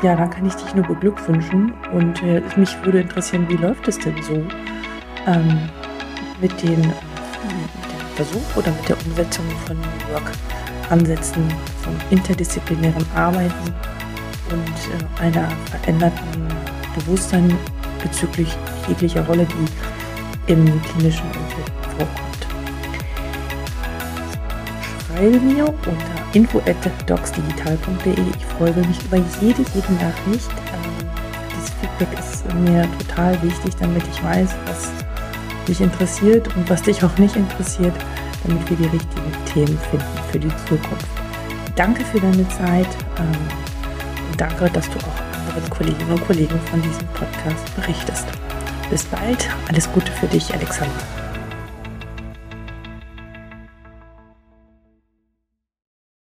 ja, dann kann ich dich nur beglückwünschen und äh, mich würde interessieren, wie läuft es denn so ähm, mit, den, mit dem Versuch oder mit der Umsetzung von New Work? Ansätzen vom interdisziplinären Arbeiten und äh, einer veränderten Bewusstsein bezüglich jeglicher Rolle, die im klinischen Umfeld vorkommt. Schreibe mir unter info.docsdigital.de. Ich freue mich über jede, jede Nachricht. Ähm, dieses Feedback ist mir total wichtig, damit ich weiß, was dich interessiert und was dich auch nicht interessiert, damit wir die richtigen Themen finden für die Zukunft. Danke für deine Zeit ähm, und danke, dass du auch anderen Kolleginnen und Kollegen von diesem Podcast berichtest. Bis bald, alles Gute für dich, Alexander.